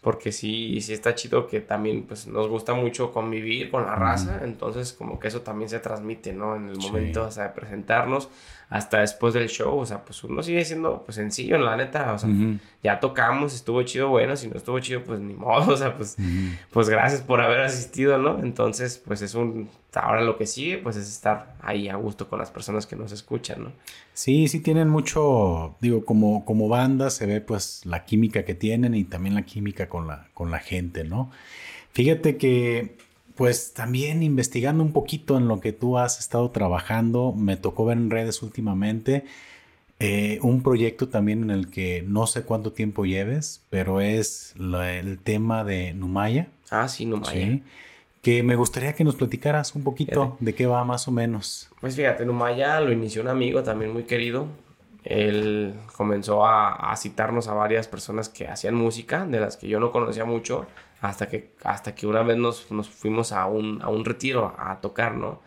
Porque sí, sí está chido que también pues nos gusta mucho convivir con la raza, entonces como que eso también se transmite, ¿no? En el momento de presentarnos hasta después del show, o sea, pues uno sigue siendo pues sencillo, la neta, o sea, ya tocamos, estuvo chido, bueno, si no estuvo chido, pues ni modo, o sea, pues, pues gracias por haber asistido, ¿no? Entonces, pues es un, ahora lo que sigue, pues es estar ahí a gusto con las personas que nos escuchan, ¿no? Sí, sí tienen mucho, digo, como, como banda se ve pues la química que tienen y también la química con la, con la gente, ¿no? Fíjate que pues también investigando un poquito en lo que tú has estado trabajando, me tocó ver en redes últimamente eh, un proyecto también en el que no sé cuánto tiempo lleves, pero es el tema de Numaya. Ah, sí, Numaya. que me gustaría que nos platicaras un poquito de qué va más o menos. Pues fíjate, Numaya lo inició un amigo también muy querido. Él comenzó a, a citarnos a varias personas que hacían música, de las que yo no conocía mucho hasta que, hasta que una vez nos, nos fuimos a un, a un, retiro a tocar, ¿no?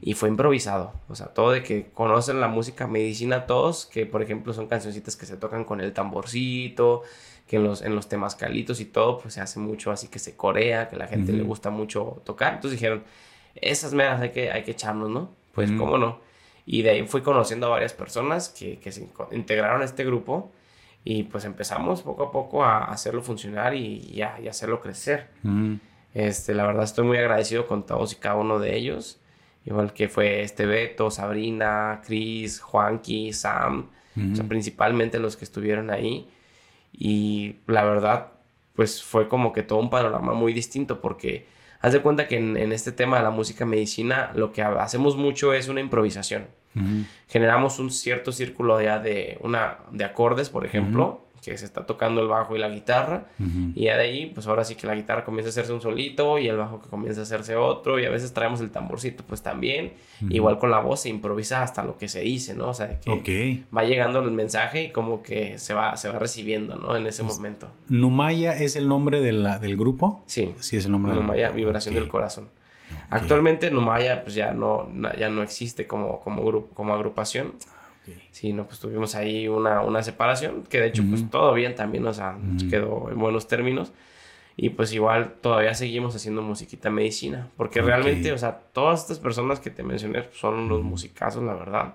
Y fue improvisado, o sea, todo de que conocen la música medicina todos, que por ejemplo son cancioncitas que se tocan con el tamborcito, que en los, en los temas calitos y todo, pues se hace mucho así que se corea, que la gente le gusta mucho tocar, entonces dijeron, esas meras hay que, hay que echarnos, ¿no? Pues cómo no. Y de ahí fui conociendo a varias personas que, que se integraron a este grupo y pues empezamos poco a poco a hacerlo funcionar y, a, hacerlo crecer. Este, la verdad estoy muy agradecido con todos y cada uno de ellos. Igual que fue este Beto, Sabrina, Chris, Juanqui, Sam. principalmente los que estuvieron ahí. Y la verdad, pues fue como que todo un panorama muy distinto porque haz de cuenta que en, en este tema de la música medicina lo que hacemos mucho es una improvisación. Generamos un cierto círculo ya de, una, de acordes, por ejemplo, que se está tocando el bajo y la guitarra. Y ya de ahí, pues ahora sí que la guitarra comienza a hacerse un solito y el bajo que comienza a hacerse otro. Y a veces traemos el tamborcito, pues también. Igual con la voz se improvisa hasta lo que se dice, ¿no? O sea, que va llegando el mensaje y como que se va, se va recibiendo, ¿no? En ese momento. ¿Numaya es el nombre de la, del grupo? Sí. Sí, es el nombre Numaya, Vibración del Corazón. Actualmente Numaya pues ya no, ya no existe como, como, grupo, como agrupación. Sí, no, pues tuvimos ahí una, una separación, que de hecho pues todo bien también, o sea, quedó en buenos términos. Y pues igual todavía seguimos haciendo musiquita medicina. Porque realmente, o sea, todas estas personas que te mencioné pues, son los musicazos, la verdad.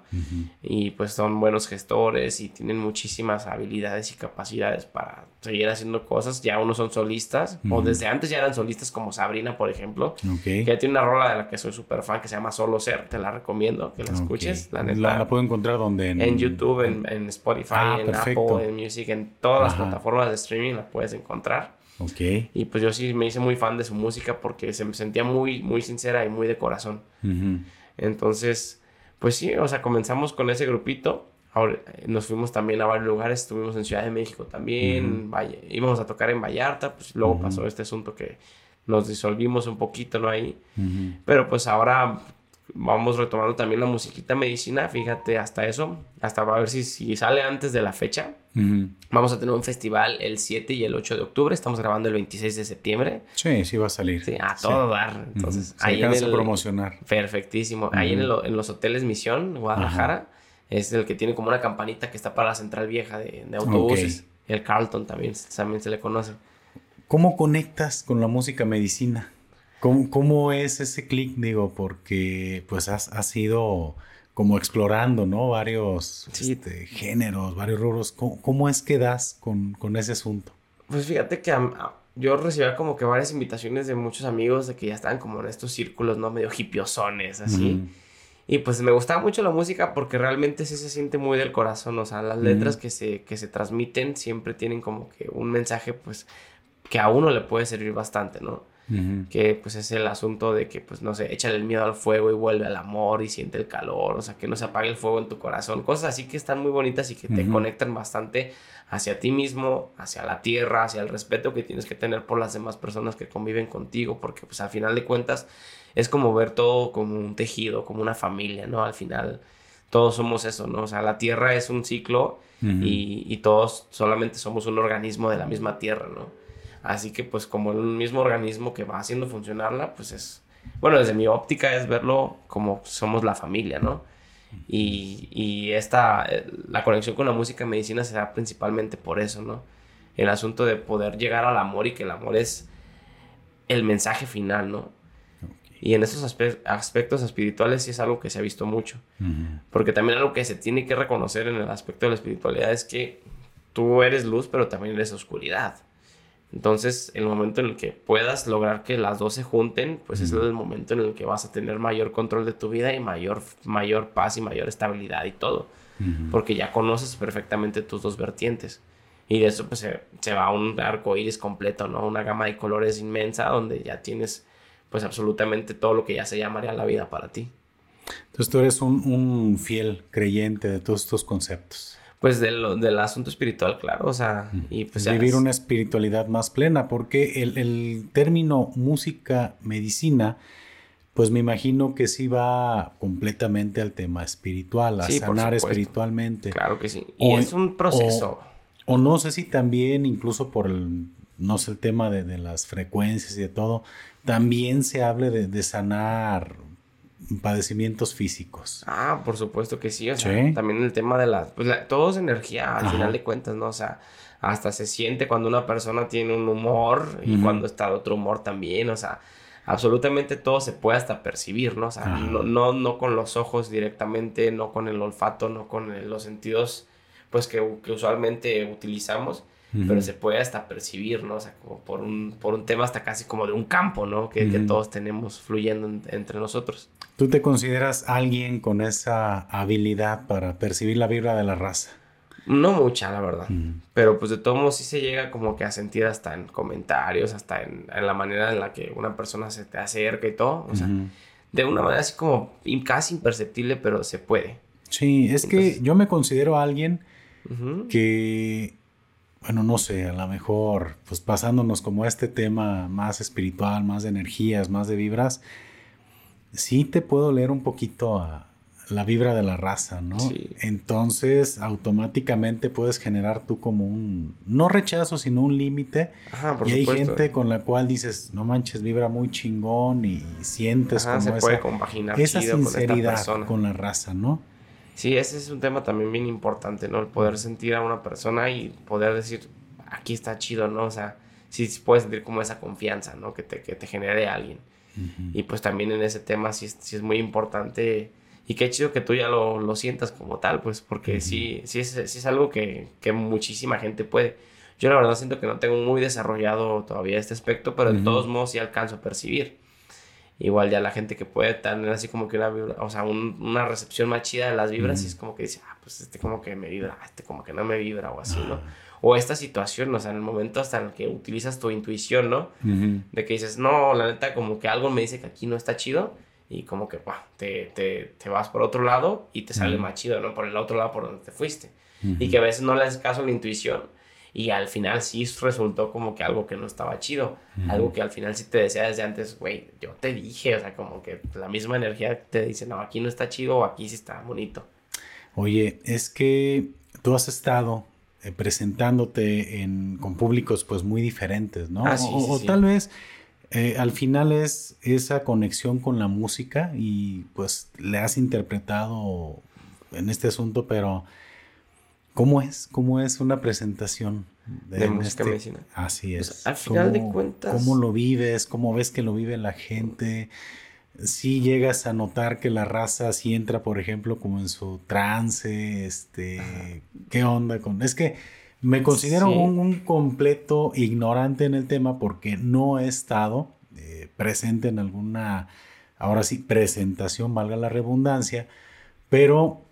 Y pues son buenos gestores y tienen muchísimas habilidades y capacidades para seguir haciendo cosas. Ya unos son solistas, o desde antes ya eran solistas como Sabrina, por ejemplo. Que ya tiene una rola de la que soy súper fan que se llama Solo Ser. Te la recomiendo que la escuches. La, la, puedo encontrar donde? En, YouTube, en, Spotify, ah, en Apple, en Music, en todas las plataformas de streaming la puedes encontrar. Ok. Y pues yo sí me hice muy fan de su música porque se me sentía muy, muy sincera y muy de corazón. Entonces, pues sí, o sea, comenzamos con ese grupito. Ahora eh, nos fuimos también a varios lugares, estuvimos en Ciudad de México también, íbamos a tocar en Vallarta, pues luego pasó este asunto que nos disolvimos un poquito, ¿no? Ahí. Pero pues ahora vamos retomando también la musiquita medicina, fíjate, hasta eso, hasta a ver si, si sale antes de la fecha. Vamos a tener un festival el 7 y el 8 de octubre, estamos grabando el 26 de septiembre. Sí, sí va a salir. Sí, a todo dar. Entonces, ahí en el, promocionar. Perfectísimo. Ahí en, los hoteles Misión, Guadalajara, es el que tiene como una campanita que está para la central vieja de, autobuses. El Carlton también, también se le conoce. ¿Cómo conectas con la música medicina? ¿Cómo, es ese clic? Digo, porque pues has, has ido como explorando, ¿no? Varios este, géneros, varios rubros. ¿Cómo, es que das con, con, ese asunto? Pues fíjate que yo recibía como que varias invitaciones de muchos amigos de que ya estaban como en estos círculos, ¿no? Medio hipiosones, así. Y pues me gustaba mucho la música porque realmente sí se siente muy del corazón. O sea, las letras que, se, que se transmiten siempre tienen como que un mensaje, pues, que a uno le puede servir bastante, ¿no? Que pues es el asunto de que pues no sé, échale el miedo al fuego y vuelve al amor y siente el calor, o sea, que no se apague el fuego en tu corazón, cosas así que están muy bonitas y que te conectan bastante hacia ti mismo, hacia la tierra, hacia el respeto que tienes que tener por las demás personas que conviven contigo, porque pues al final de cuentas es como ver todo como un tejido, como una familia, ¿no? Al final todos somos eso, ¿no? O sea, la Tierra es un ciclo y, y, todos solamente somos un organismo de la misma Tierra, ¿no? Así que pues como el mismo organismo que va haciendo funcionarla, pues es, bueno, desde mi óptica es verlo como somos la familia, ¿no? Y, y esta, la conexión con la música y medicina se da principalmente por eso, ¿no? El asunto de poder llegar al amor y que el amor es el mensaje final, ¿no? Y en esos aspectos espirituales sí es algo que se ha visto mucho. Porque también algo que se tiene que reconocer en el aspecto de la espiritualidad es que tú eres luz, pero también eres oscuridad. Entonces, el momento en el que puedas lograr que las dos se junten, pues es el momento en el que vas a tener mayor control de tu vida y mayor, mayor paz y mayor estabilidad y todo. Porque ya conoces perfectamente tus dos vertientes. Y de eso pues se, se va un arco iris completo, ¿no? Una gama de colores inmensa donde ya tienes pues absolutamente todo lo que ya se llamaría la vida para ti. Entonces tú eres un, fiel creyente de todos estos conceptos. Pues del, del asunto espiritual, claro, o sea, y pues Vivir una espiritualidad más plena, porque el, término música, medicina, pues me imagino que sí va completamente al tema espiritual, a sanar espiritualmente. Claro que sí. Y es un proceso. O, no sé si también, incluso por el, no sé, el tema de, de las frecuencias y de todo, también se hable de, sanar padecimientos físicos. Ah, por supuesto que sí. O sea, también el tema de las... Pues todo es energía, al final de cuentas, ¿no? O sea, hasta se siente cuando una persona tiene un humor y cuando está otro humor también. O sea, absolutamente todo se puede hasta percibir, ¿no? O sea, no, no, no, con los ojos directamente, no con el olfato, no con los sentidos, pues que, que usualmente utilizamos pero se puede hasta percibir, ¿no? O sea, como por un, por un tema hasta casi como de un campo, ¿no? Que, todos tenemos fluyendo entre nosotros. ¿Tú te consideras alguien con esa habilidad para percibir la vibra de la raza? No mucha, la verdad. Pero pues de todos modos sí se llega como que a sentir hasta en comentarios, hasta en, la manera en la que una persona se te acerca y todo. O sea, de una manera así como casi imperceptible, pero se puede. Sí, es que yo me considero alguien que bueno, no sé, a lo mejor, pues pasándonos como a este tema más espiritual, más de energías, más de vibras, sí te puedo leer un poquito a la vibra de la raza, ¿no? Sí. Entonces, automáticamente puedes generar tú como un, no rechazo, sino un límite. Ajá, por y hay gente con la cual dices, no manches, vibra muy chingón y sientes como se puede compaginar esa sinceridad con la raza, ¿no? Sí, ese es un tema también bien importante, ¿no? El poder sentir a una persona y poder decir, aquí está chido, ¿no? O sea, sí, puedes sentir como esa confianza, ¿no? Que te, que te genere alguien. Y pues también en ese tema sí, sí, es muy importante y qué chido que tú ya lo, lo sientas como tal, pues porque sí, sí es, sí es algo que, que, muchísima gente puede. Yo la verdad siento que no tengo muy desarrollado todavía este aspecto, pero de todos modos sí alcanzo a percibir igual ya la gente que puede tener así como que una vibra, o sea, una recepción más chida de las vibras y es como que dice, ah, pues este como que me vibra, este como que no me vibra o así, ¿no? O esta situación, o sea, en el momento hasta en el que utilizas tu intuición, ¿no? De que dices, no, la neta, como que algo me dice que aquí no está chido y como que, bah, te, te, te, vas por otro lado y te sale más chido, ¿no? Por el otro lado por donde te fuiste. Y que a veces no le haces caso a la intuición y al final sí resultó como que algo que no estaba chido. Algo que al final sí te decía desde antes, güey, yo te dije, o sea, como que la misma energía te dice, no, aquí no está chido o aquí sí está bonito. Oye, es que tú has estado eh, presentándote en, con públicos pues muy diferentes, ¿no? Ah, o, tal vez eh, al final es esa conexión con la música y pues le has interpretado en este asunto, pero ¿Cómo es? ¿Cómo es una presentación de, música este medicinal? Así pues, es. al final de cuentas. ¿Cómo lo vives? ¿Cómo ves que lo vive la gente? Si llegas a notar que la raza sí entra, por ejemplo, como en su trance, este, ¿qué onda con? Es que me considero un, completo ignorante en el tema porque no he estado eh, presente en alguna, ahora sí, presentación, valga la redundancia, pero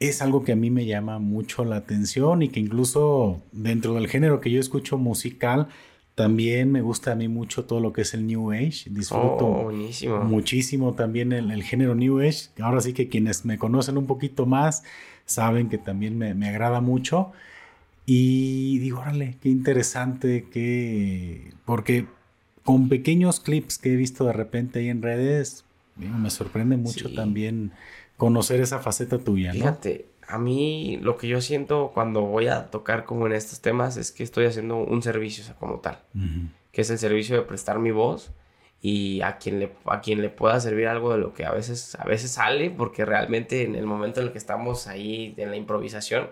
es algo que a mí me llama mucho la atención y que incluso dentro del género que yo escucho musical, también me gusta a mí mucho todo lo que es el New Age. Disfruto oh, muchísimo también el, género New Age. Ahora sí que quienes me conocen un poquito más saben que también me, agrada mucho. Y digo, órale, qué interesante, que porque con pequeños clips que he visto de repente ahí en redes, me sorprende mucho también conocer esa faceta tuya, ¿no? Fíjate, a mí lo que yo siento cuando voy a tocar como en estos temas es que estoy haciendo un servicio, o sea, como tal, que es el servicio de prestar mi voz y a quien le a quien le pueda servir algo de lo que a veces a veces sale porque realmente en el momento en el que estamos ahí en la improvisación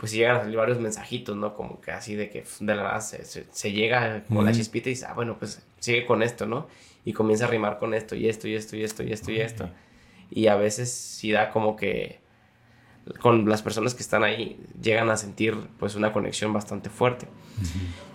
pues llegan a salir varios mensajitos no como que así de que de la nada se, llega como la chispita y dice ah bueno pues sigue con esto no y comienza a rimar con esto y esto y esto y esto y esto y esto y a veces sí da como que con las personas que están ahí llegan a sentir pues una conexión bastante fuerte.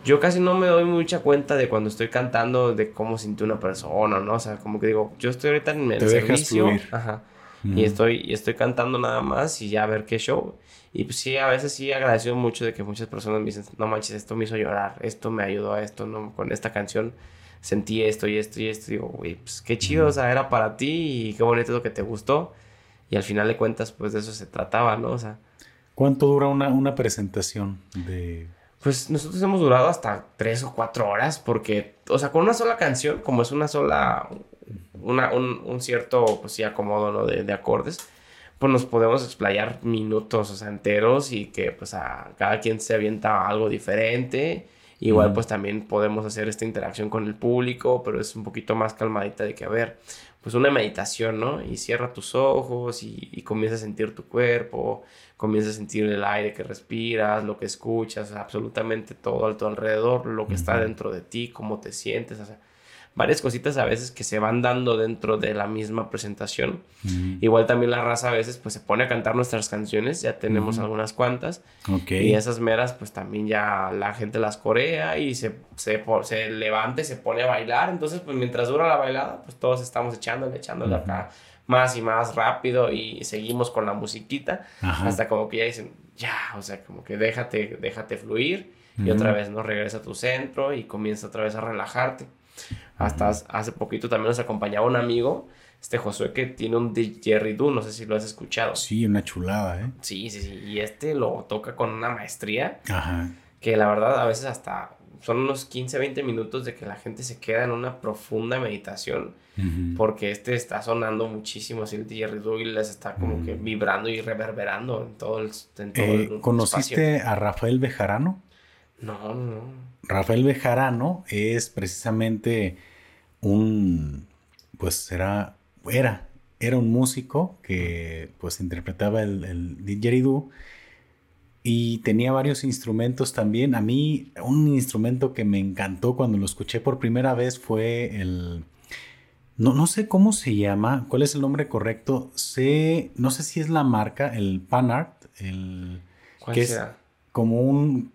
Yo casi no me doy mucha cuenta de cuando estoy cantando de cómo siente una persona, ¿no? O sea, como que digo, yo estoy ahorita en el servicio, ajá, y estoy y estoy cantando nada más y ya a ver qué show. Y pues sí, a veces sí agradecido mucho de que muchas personas me dicen, no manches, esto me hizo llorar, esto me ayudó a esto, no, con esta canción sentí esto y esto y esto. Y digo, güey, pues qué chido, o sea, era para ti y qué bonito lo que te gustó. Y al final de cuentas, pues de eso se trataba, ¿no? O sea. ¿Cuánto dura una, una presentación de...? Pues nosotros hemos durado hasta tres o cuatro horas porque, o sea, con una sola canción, como es una sola, una, un, un cierto, pues sí, acomodo, ¿no? De, de, acordes, pues nos podemos explayar minutos, o sea, enteros y que pues a cada quien se avienta algo diferente. Igual pues también podemos hacer esta interacción con el público, pero es un poquito más calmadita de que, a ver, pues una meditación, ¿no? Y cierra tus ojos y, y comienza a sentir tu cuerpo, comienza a sentir el aire que respiras, lo que escuchas, absolutamente todo a tu alrededor, lo que está dentro de ti, cómo te sientes, o sea, varias cositas a veces que se van dando dentro de la misma presentación. Igual también la raza a veces pues se pone a cantar nuestras canciones, ya tenemos algunas cuantas. Y esas meras pues también ya la gente las corea y se, se, se levanta y se pone a bailar. Entonces pues mientras dura la bailada pues todos estamos echándole, echándole acá más y más rápido y seguimos con la musiquita hasta como que ya dicen, ya, o sea, como que déjate, déjate fluir y otra vez no regresa a tu centro y comienza otra vez a relajarte. Hasta hace poquito también nos acompañaba un amigo, este Josué, que tiene un didgeridoo, no sé si lo has escuchado. Sí, una chulada, ¿eh? Sí, sí, sí. Y este lo toca con una maestría. Ajá. Que la verdad a veces hasta son unos 15, 20 minutos de que la gente se queda en una profunda meditación. Porque este está sonando muchísimo así el didgeridoo y les está como que vibrando y reverberando en todo el, en todo eh, ¿Conociste a Rafael Bejarano? No, no. Rafael Bejarano es precisamente un, pues era, era, era un músico que pues interpretaba el, el didgeridoo y tenía varios instrumentos también. A mí un instrumento que me encantó cuando lo escuché por primera vez fue el... No, no sé cómo se llama, cuál es el nombre correcto. Sé, no sé si es la marca, el Panart, el... ¿Cuál que Es como un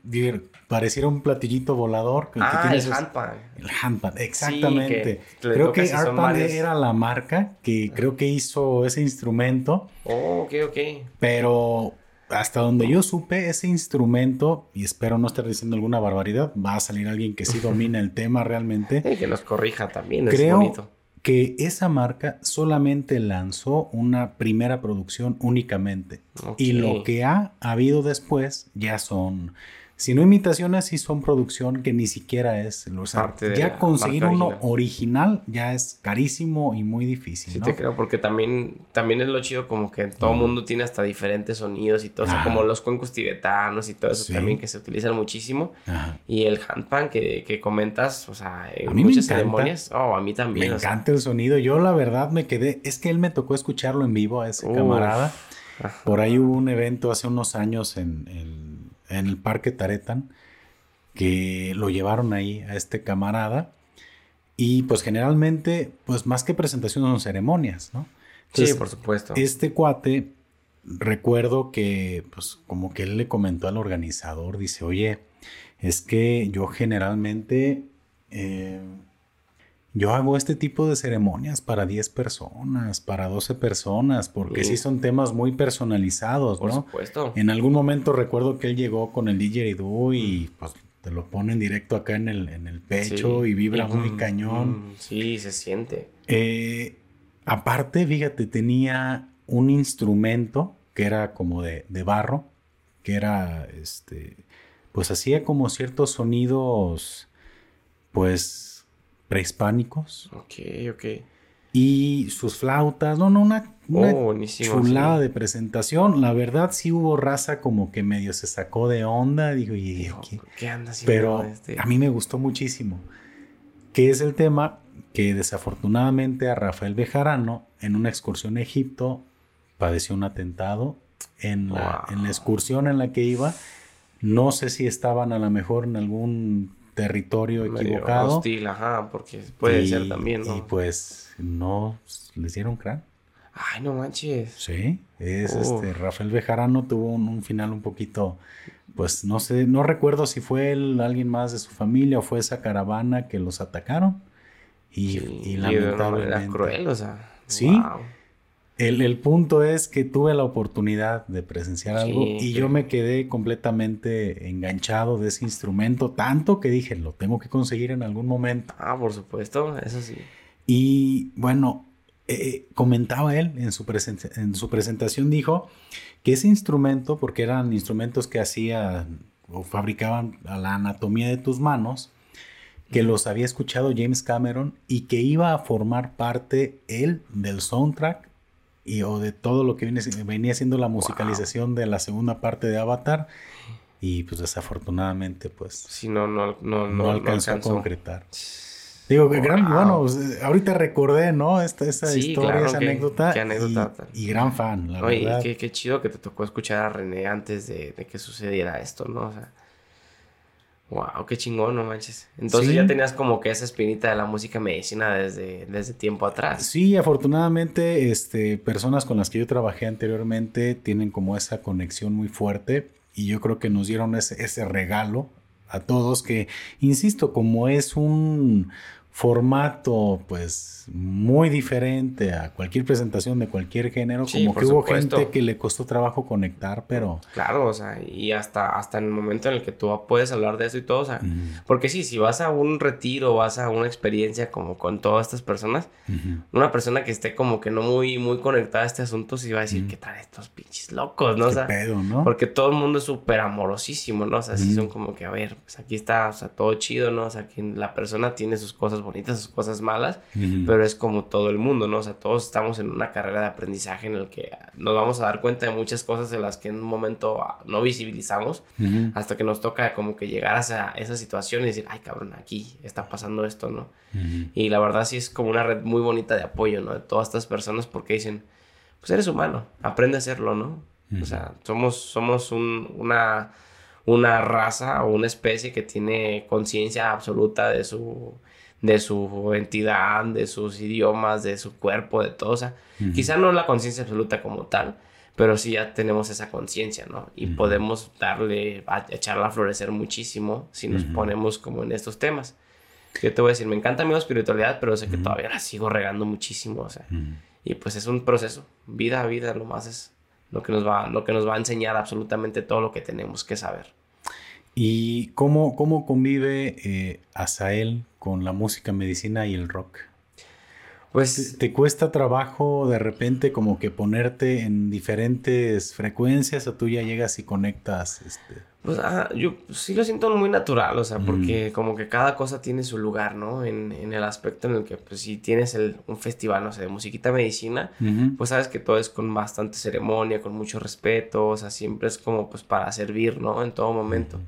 pareciera un platillito volador. ah, el handpan. El handpan, exactamente. creo que Arpan era la marca que creo que hizo ese instrumento. Oh, ok, ok. Pero hasta donde yo supe, ese instrumento, y espero no estar diciendo alguna barbaridad, va a salir alguien que sí domina el tema realmente. Y que nos corrija también, creo, es bonito que esa marca solamente lanzó una primera producción únicamente. Y lo que ha habido después ya son si no imitaciones, sí son producción que ni siquiera es. O sea, ya conseguir uno original. ya es carísimo y muy difícil. Sí, te creo, porque también, también es lo chido, como que todo el mundo tiene hasta diferentes sonidos y todo, como los cuencos tibetanos y todo eso también que se utilizan muchísimo. Y el handpan que, que comentas, o sea, en muchas ceremonias, oh, a mí también. Me encanta el sonido. Yo, la verdad, me quedé. Es que él me tocó escucharlo en vivo a ese camarada. Por ahí hubo un evento hace unos años en, en en el Parque Taretan, que lo llevaron ahí a este camarada. Y pues generalmente, pues más que presentaciones son ceremonias, ¿no? sí, por supuesto. Este cuate, recuerdo que, pues como que él le comentó al organizador, dice, oye, es que yo generalmente eh, yo hago este tipo de ceremonias para 10 personas, para 12 personas, porque sí, son temas muy personalizados, Por ¿no? supuesto. En algún momento recuerdo que él llegó con el didgeridoo y mm. pues te lo ponen directo acá en el, en el pecho y vibra muy mm, cañón. Mm, sí, se siente. Eh, aparte, fíjate, tenía un instrumento que era como de, de barro, que era, este, pues hacía como ciertos sonidos, pues prehispánicos. Ok, ok. y sus flautas, no, no, una, una Oh, chulada sí. de presentación. La verdad sí hubo raza como que medio se sacó de onda, digo, y. ¿Qué anda haciendo Pero este? a mí me gustó muchísimo. Que es el tema que desafortunadamente a Rafael Bejarano, en una excursión a Egipto, padeció un atentado. En la, Wow. en la excursión en la que iba, no sé si estaban a lo mejor en algún territorio Medio equivocado. hostil, ajá, porque puede y- ser también, ¿no? Y pues no les dieron cráneo. Ay, no manches. Sí, es Oh. este Rafael Bejarano tuvo un, un final un poquito, pues no sé, no recuerdo si fue él, alguien más de su familia o fue esa caravana que los atacaron y, Sí, y de una manera lamentablemente. cruel, o sea. Sí. wow. El, el punto es que tuve la oportunidad de presenciar Sí, algo y sí. yo me quedé completamente enganchado de ese instrumento, tanto que dije, lo tengo que conseguir en algún momento. Ah, por supuesto, eso sí. Y bueno, eh, comentaba él en su, en su presentación, dijo que ese instrumento, porque eran instrumentos que hacían o fabricaban a la anatomía de tus manos, que los había escuchado James Cameron y que iba a formar parte él del soundtrack y o de todo lo que viene, venía siendo la musicalización de la segunda parte de Avatar y pues desafortunadamente pues Si no, no, no, no, alcanzó, alcanzó. a concretar. Digo, que gran, Wow. bueno, pues, ahorita recordé, ¿no? Esta, esa Sí, historia, claro, esa qué- anécdota. qué anécdota y, gran fan, la Oye, verdad. qué, qué chido que te tocó escuchar a René antes de, de que sucediera esto, ¿no? O sea, wow, qué chingón, no manches. Entonces Sí. ya tenías como que esa espinita de la música medicina desde, desde tiempo atrás. Sí, afortunadamente, este, personas con las que yo trabajé anteriormente tienen como esa conexión muy fuerte y yo creo que nos dieron ese, ese regalo a todos que, insisto, como es un formato pues muy diferente a cualquier presentación de cualquier género, Sí, como que hubo supuesto. gente que le costó trabajo conectar, pero... Claro, o sea, y hasta, hasta en el momento en el que tú puedes hablar de eso y todo, o sea, mm, porque sí, si vas a un retiro, vas a una experiencia como con todas estas personas, una persona que esté como que no muy, muy conectada a este asunto, sí va a decir, Mm. ¿qué traen estos pinches locos, no? O ¿Qué sea, pedo, no? Porque todo el mundo es súper amorosísimo, ¿no? O sea, sí son como que, a ver, pues aquí está, o sea, todo chido, ¿no? O sea, que la persona tiene sus cosas bonitas, sus cosas malas, pero es como todo el mundo, ¿no? O sea, todos estamos en una carrera de aprendizaje en el que nos vamos a dar cuenta de muchas cosas de las que en un momento ah, no visibilizamos hasta que nos toca como que llegar a esa, situación y decir, ay, cabrón, aquí está pasando esto, ¿no? Y la verdad sí es como una red muy bonita de apoyo, ¿no? De todas estas personas porque dicen, pues eres humano, aprende a hacerlo, ¿no? O sea, somos, somos un- una, una raza o una especie que tiene conciencia absoluta de su, de su entidad, de sus idiomas, de su cuerpo, de todo. O sea, quizá no la conciencia absoluta como tal, pero sí ya tenemos esa conciencia, ¿no? Y podemos darle, a, echarla a florecer muchísimo si nos ponemos como en estos temas. Yo te voy a decir, me encanta mi espiritualidad, pero sé que todavía la sigo regando muchísimo, o sea. Y pues es un proceso, vida a vida, lo más es lo que nos va, lo que nos va a enseñar absolutamente todo lo que tenemos que saber. ¿Y cómo, cómo convive eh, Azael con la música medicina y el rock? Pues ¿Te, te cuesta trabajo de repente como que ponerte en diferentes frecuencias o tú ya llegas y conectas? Este? Pues ah, yo sí lo siento muy natural, o sea, Ujú. porque como que cada cosa tiene su lugar, ¿no? En, en el aspecto en el que, pues, si tienes el, un festival, no sé, de musiquita medicina, pues sabes que todo es con bastante ceremonia, con mucho respeto, o sea, siempre es como, pues, para servir, ¿no? En todo momento.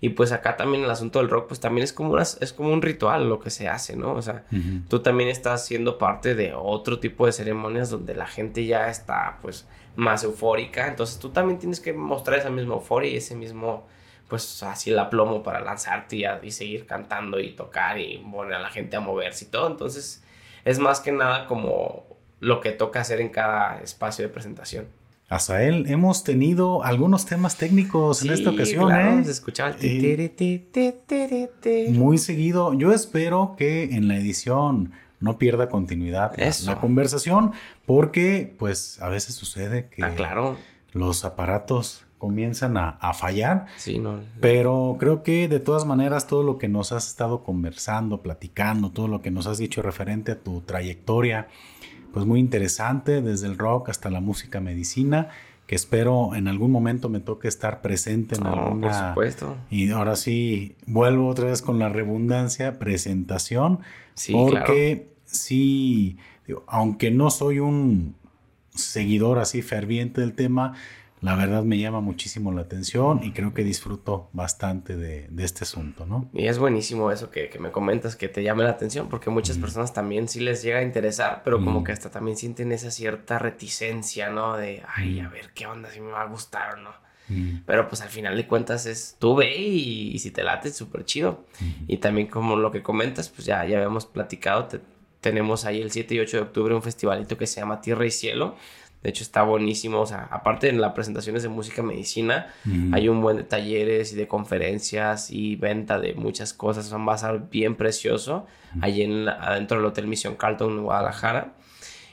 Y pues acá también el asunto del rock, pues también es como, una- es como un ritual lo que se hace, ¿no? O sea, tú también estás siendo parte de otro tipo de ceremonias donde la gente ya está pues más eufórica, entonces tú también tienes que mostrar esa misma euforia y ese mismo pues así el aplomo para lanzarte y, a- y seguir cantando y tocar y poner a la gente a moverse y todo, entonces es más que nada como lo que toca hacer en cada espacio de presentación. Azael, hemos tenido algunos temas técnicos en esta ocasión, claro, ¿eh? se escuchaba el Eh. Muy seguido. Yo espero que en la edición no pierda continuidad la conversación, porque pues a veces sucede que Ah, claro. los aparatos comienzan a, a fallar, Sí, no. pero creo que de todas maneras todo lo que nos has estado conversando, platicando, todo lo que nos has dicho referente a tu trayectoria, pues muy interesante, desde el rock hasta la música medicina, que espero en algún momento me toque estar presente en por alguna... supuesto. Y ahora sí, vuelvo otra vez con la redundancia, presentación, Sí, porque sí, aunque no soy un seguidor así ferviente del tema, la verdad me llama muchísimo la atención y creo que disfruto bastante de, este asunto, ¿no? Y es buenísimo eso que, me comentas, que te llame la atención, porque muchas personas también sí les llega a interesar, pero como que hasta también sienten esa cierta reticencia, ¿no? De, ay, a ver qué onda, si me va a gustar o no. Pero pues al final de cuentas es tú ve y, si te late, súper chido. Y también como lo que comentas, pues ya, ya habíamos platicado, tenemos ahí el 7 y 8 de octubre un festivalito que se llama Tierra y Cielo, de hecho, está buenísimo. O sea, aparte en las presentaciones de música medicina, hay un buen de talleres y de conferencias y venta de muchas cosas. va a ser bien precioso. Allí en, adentro del Hotel Misión Carlton en Guadalajara.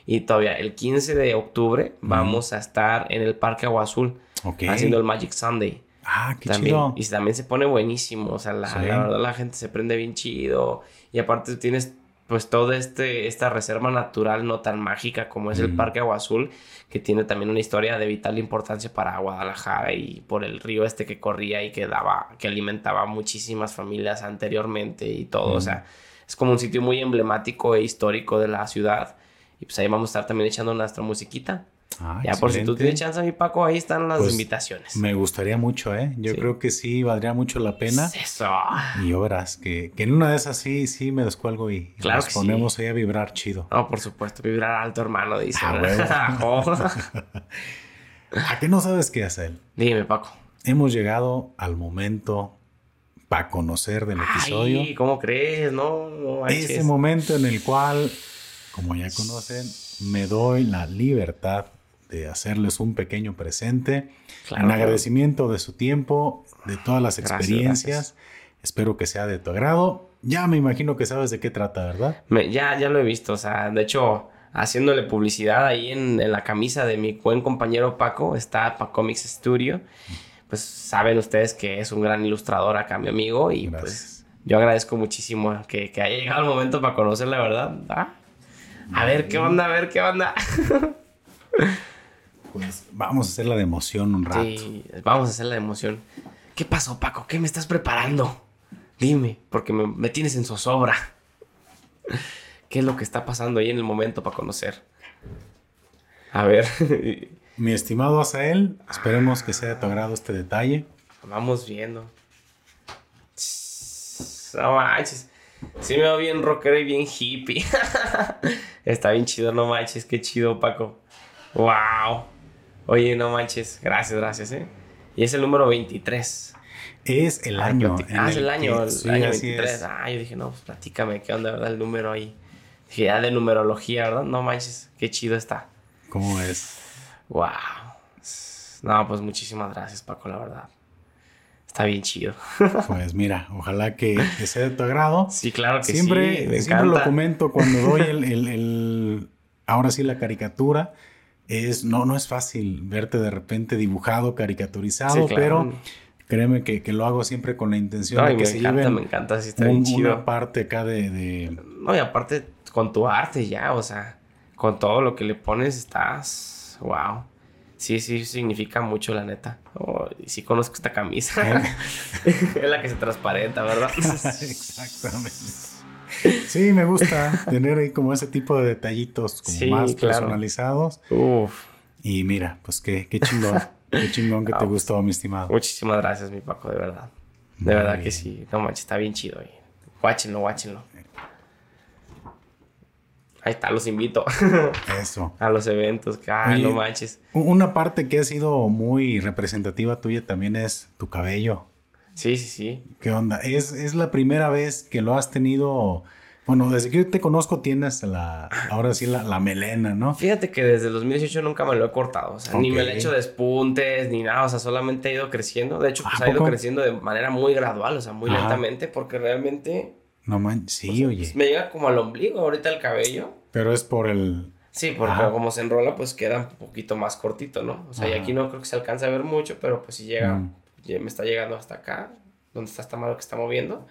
Y todavía el 15 de octubre vamos a estar en el Parque Agua Azul haciendo el Magic Sunday. Ah, qué también, chido. Y también se pone buenísimo. O sea, la, la verdad, la gente se prende bien chido. Y aparte tienes pues toda este, esta reserva natural no tan mágica como es el Parque Agua Azul, que tiene también una historia de vital importancia para Guadalajara y por el río este que corría y que daba, que alimentaba muchísimas familias anteriormente y todo. O sea, es como un sitio muy emblemático e histórico de la ciudad. Y pues ahí vamos a estar también echando nuestra musiquita. Ah, ya por si tú tienes chance, mi Paco, ahí están las pues, invitaciones. Me gustaría mucho, ¿eh? Yo creo que sí valdría mucho la pena. Eso. Y yo verás que, en una de esas sí, sí me descuelgo y nos ponemos ahí a vibrar chido. No, por supuesto, vibrar alto, hermano, dice. Ah, ¿A qué no sabes qué hacer? Dime, Paco. Hemos llegado al momento para conocer del episodio. Ay, ¿cómo crees? No, no Ese momento en el cual, como ya conocen, me doy la libertad de hacerles un pequeño presente en agradecimiento de su tiempo, de todas las experiencias. Espero que sea de tu agrado. Ya me imagino que sabes de qué trata, ¿verdad? ya, ya lo he visto. O sea, de hecho, haciéndole publicidad ahí en, la camisa de mi buen compañero Paco, está Pacomics Studio. Pues saben ustedes que es un gran ilustrador acá, mi amigo. Y pues yo agradezco muchísimo que, que, haya llegado el momento para conocer la verdad. ¿Ah? A ver qué onda, a ver qué onda. pues vamos a hacer la de emoción un rato. Sí, vamos a hacer la de emoción. ¿Qué pasó, Paco? ¿Qué me estás preparando? Dime, porque me, tienes en zozobra. ¿Qué es lo que está pasando ahí en el momento para conocer? A ver. Mi estimado Azael, esperemos que sea de tu agrado este detalle. Vamos viendo. No manches. Sí me veo bien rockero y bien hippie. Está bien chido, no manches. Qué chido, Paco. Wow. Oye, no manches. Gracias, gracias, ¿eh? Y es el número 23. Es el año. ah, es el año, el año 23. Ah, yo dije, no, pues platícame, ¿qué onda, verdad? El número ahí. Dije, ya de numerología, ¿verdad? No manches, qué chido está. ¿Cómo es? Wow. No, pues muchísimas gracias, Paco, la verdad. Está bien chido. Pues mira, ojalá que, sea de tu agrado. Sí, claro que siempre, sí. siempre lo comento cuando doy el, el, ahora sí la caricatura. Es, no, no es fácil verte de repente dibujado, caricaturizado, pero créeme que, que, lo hago siempre con la intención de que me se encanta, me encanta, sí está bien chido. Una parte acá de, de, No, y aparte con tu arte ya, o sea, con todo lo que le pones estás... ¡Wow! Sí, sí, significa mucho, la neta. Oh, y sí conozco esta camisa. es la que se transparenta, ¿verdad? Exactamente. Sí, me gusta tener ahí como ese tipo de detallitos como más personalizados. Uf. Y mira, pues qué, qué chingón. qué chingón que te pues, gustó, mi estimado. Muchísimas gracias, mi Paco, de verdad. De verdad que sí. No manches, está bien chido. Guáchenlo, guáchenlo. Ahí está, los invito. Eso. a los eventos, que no manches. Una parte que ha sido muy representativa tuya también es tu cabello. Sí, sí, sí. ¿Qué onda? ¿Es, es la primera vez que lo has tenido? Bueno, desde que yo te conozco tienes la, ahora sí la, melena, ¿no? Fíjate que desde el 2018 nunca me lo he cortado, o sea, ni me lo he hecho despuntes, ni nada, o sea, solamente ha ido creciendo. De hecho, pues ha ido creciendo de manera muy gradual, o sea, muy lentamente, porque realmente no man, sí, oye. Me llega como al ombligo ahorita el cabello. Pero es por el. Sí, porque como se enrola, pues queda un poquito más cortito, ¿no? O sea, y aquí no creo que se alcance a ver mucho, pero pues si llega, mm. Me está llegando hasta acá, donde está esta mano que está moviendo.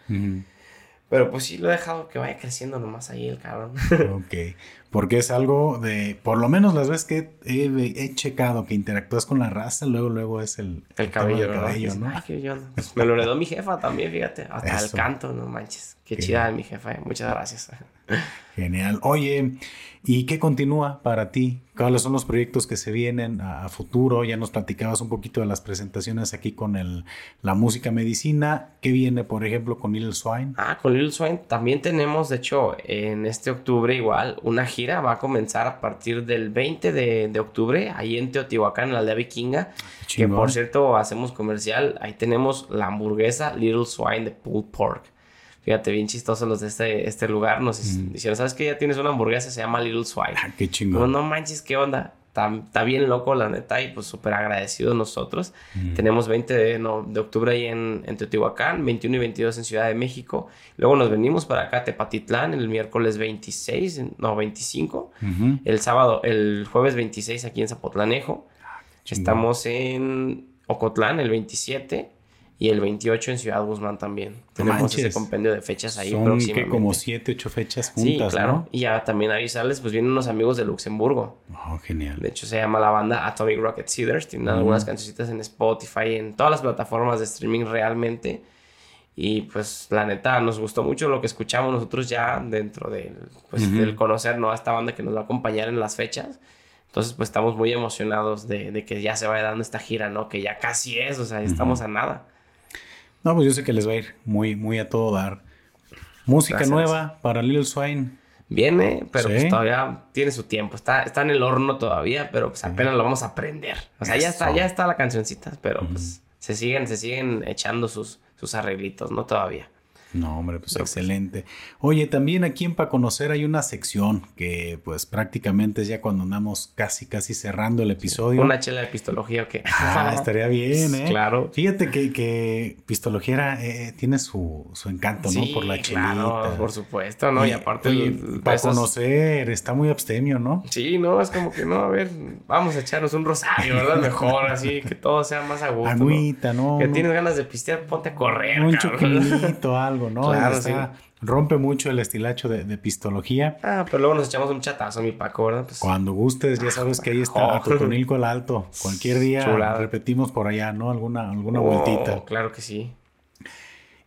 Pero pues sí lo he dejado que vaya creciendo nomás ahí el cabrón. ok. Porque es algo de, por lo menos las veces que he, he checado que interactúas con la raza, luego, luego es el, el cabello, ¿no? Ay, qué yo, me lo heredó mi jefa también, fíjate. Hasta el canto, no manches. Qué, chida mi jefa, eh. muchas gracias. Genial. Oye, ¿y qué continúa para ti? ¿Cuáles son los proyectos que se vienen a, futuro? Ya nos platicabas un poquito de las presentaciones aquí con el, la música medicina. ¿Qué viene, por ejemplo, con Little Swine? Ah, con Little Swine también tenemos, de hecho, en este octubre igual, una gira. Va a comenzar a partir del 20 de, octubre, ahí en Teotihuacán, en la aldea vikinga. Que por cierto, hacemos comercial. Ahí tenemos la hamburguesa Little Swine de pulled pork. Fíjate, bien chistosos los de este, este lugar. Nos dijeron, ¿sabes qué? Ya tienes una hamburguesa, se llama Little Swine. Ah, qué chingón. No, no manches, ¿qué onda? Está, bien loco, la neta, y pues súper agradecidos nosotros. Tenemos 20 de, de octubre ahí en, en, Teotihuacán, 21 y 22 en Ciudad de México. Luego nos venimos para acá, Tepatitlán, el miércoles 26, no, 25. El sábado, el jueves 26 aquí en Zapotlanejo. Ah, Estamos en Ocotlán el 27 y el 28 en Ciudad Guzmán también. Tenemos ese compendio de fechas ahí Son que como 7, 8 fechas juntas, Sí, claro. Y ya también avisarles, pues vienen unos amigos de Luxemburgo. Oh, genial. De hecho, se llama la banda Atomic Rocket Seeders. Tienen algunas cancioncitas en Spotify, en todas las plataformas de streaming realmente. Y pues la neta, nos gustó mucho lo que escuchamos nosotros ya dentro del, pues, del conocer ¿no? a esta banda que nos va a acompañar en las fechas. Entonces, pues estamos muy emocionados de, de, que ya se vaya dando esta gira, ¿no? Que ya casi es, o sea, ya estamos a nada. No, pues yo sé que les va a ir muy, muy a todo dar. Música nueva para Little Swine. Viene, pero pues todavía tiene su tiempo. Está, está en el horno todavía, pero pues apenas lo vamos a aprender. O sea, ya está, ya está la cancioncita, pero pues se siguen, se siguen echando sus, sus arreglitos, ¿no? Todavía. No, hombre, pues, pues excelente. Oye, también aquí en Para Conocer hay una sección que pues prácticamente es ya cuando andamos casi, casi cerrando el episodio. Una chela de pistología o qué. Ah, estaría bien, ¿eh? Claro. Fíjate que, que pistología eh, tiene su, su encanto, ¿no? Por la chelita. Claro, por supuesto, ¿no? Y, aparte... para conocer, está muy abstemio, ¿no? Sí, no, es como que no, a ver, vamos a echarnos un rosario, ¿verdad? Mejor, así, que todo sea más a gusto. Agüita, ¿no? Que tienes ganas de pistear, ponte a correr, Un chocolito, algo. ¿No? Rompe mucho el estilacho de, pistología. Ah, pero luego nos echamos un chatazo, mi Paco, ¿verdad? Pues, Cuando gustes, ya sabes que ahí está, Totonilco el Alto. Cualquier día repetimos por allá, ¿no? Alguna, alguna oh, vueltita. Claro que sí.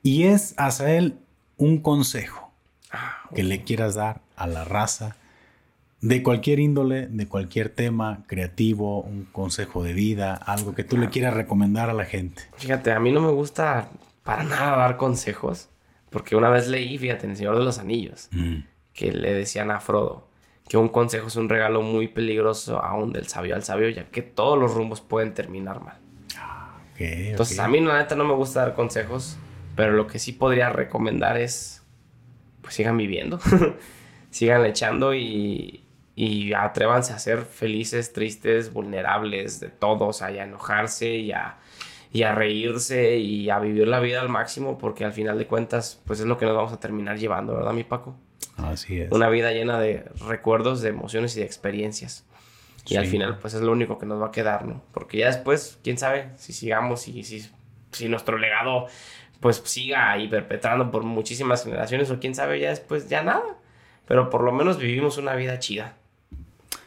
Y es, hacia él, un consejo ah, que le quieras dar a la raza de cualquier índole, de cualquier tema creativo, un consejo de vida, algo que tú le quieras recomendar a la gente. Fíjate, a mí no me gusta para nada dar consejos. Porque una vez leí, fíjate, en El Señor de los Anillos, mm. que le decían a Frodo que un consejo es un regalo muy peligroso aún del sabio al sabio, ya que todos los rumbos pueden terminar mal. Ah, Entonces, a mí, la neta, no me gusta dar consejos, pero lo que sí podría recomendar es, pues sigan viviendo, sigan echando y, y atrévanse a ser felices, tristes, vulnerables, de todos, a enojarse y a y a reírse y a vivir la vida al máximo porque al final de cuentas pues es lo que nos vamos a terminar llevando, ¿verdad, mi Paco? Así es. Una vida llena de recuerdos, de emociones y de experiencias. Y al final pues es lo único que nos va a quedar, ¿no? Porque ya después, quién sabe si sigamos y si, si nuestro legado pues siga ahí perpetrando por muchísimas generaciones o quién sabe ya después ya nada. Pero por lo menos vivimos una vida chida.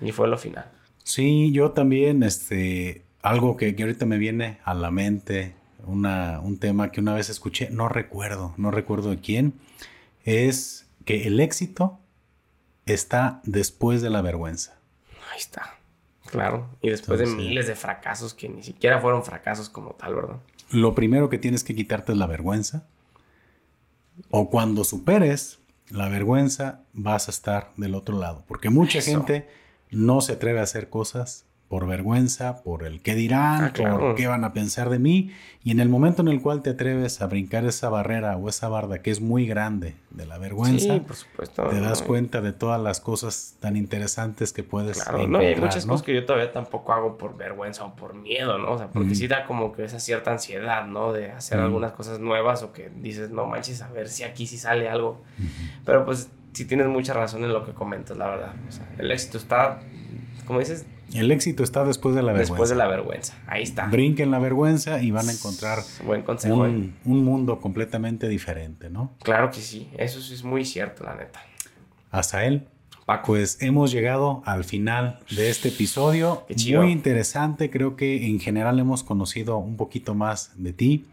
Y fue lo final. Sí, yo también, este, algo que, ahorita me viene a la mente, una, un tema que una vez escuché, no recuerdo, no recuerdo de quién, es que el éxito está después de la vergüenza. Ahí está, claro. Y después de miles de fracasos que ni siquiera fueron fracasos como tal, ¿verdad? Lo primero que tienes que quitarte es la vergüenza. O cuando superes la vergüenza, vas a estar del otro lado. Porque mucha gente no se atreve a hacer cosas por vergüenza, por el qué dirán, ah, por qué van a pensar de mí. Y en el momento en el cual te atreves a brincar esa barrera o esa barda que es muy grande de la vergüenza, te das cuenta de todas las cosas tan interesantes que puedes claro, no, hay muchas cosas que yo todavía tampoco hago por vergüenza o por miedo, ¿no? O sea, porque sí da como que esa cierta ansiedad, ¿no? De hacer algunas cosas nuevas o que dices, no manches, a ver si aquí sí sale algo. Pero pues sí tienes mucha razón en lo que comentas, la verdad. O sea, el éxito está, como dices, el éxito está después de la vergüenza. Después de la vergüenza. Ahí está. Brinquen la vergüenza y van a encontrar Buen consejo, un, eh. un, mundo completamente diferente, ¿no? Claro que sí. Eso sí es muy cierto, la neta. Hasta él. Pues hemos llegado al final de este episodio. Muy interesante. Creo que en general hemos conocido un poquito más de ti,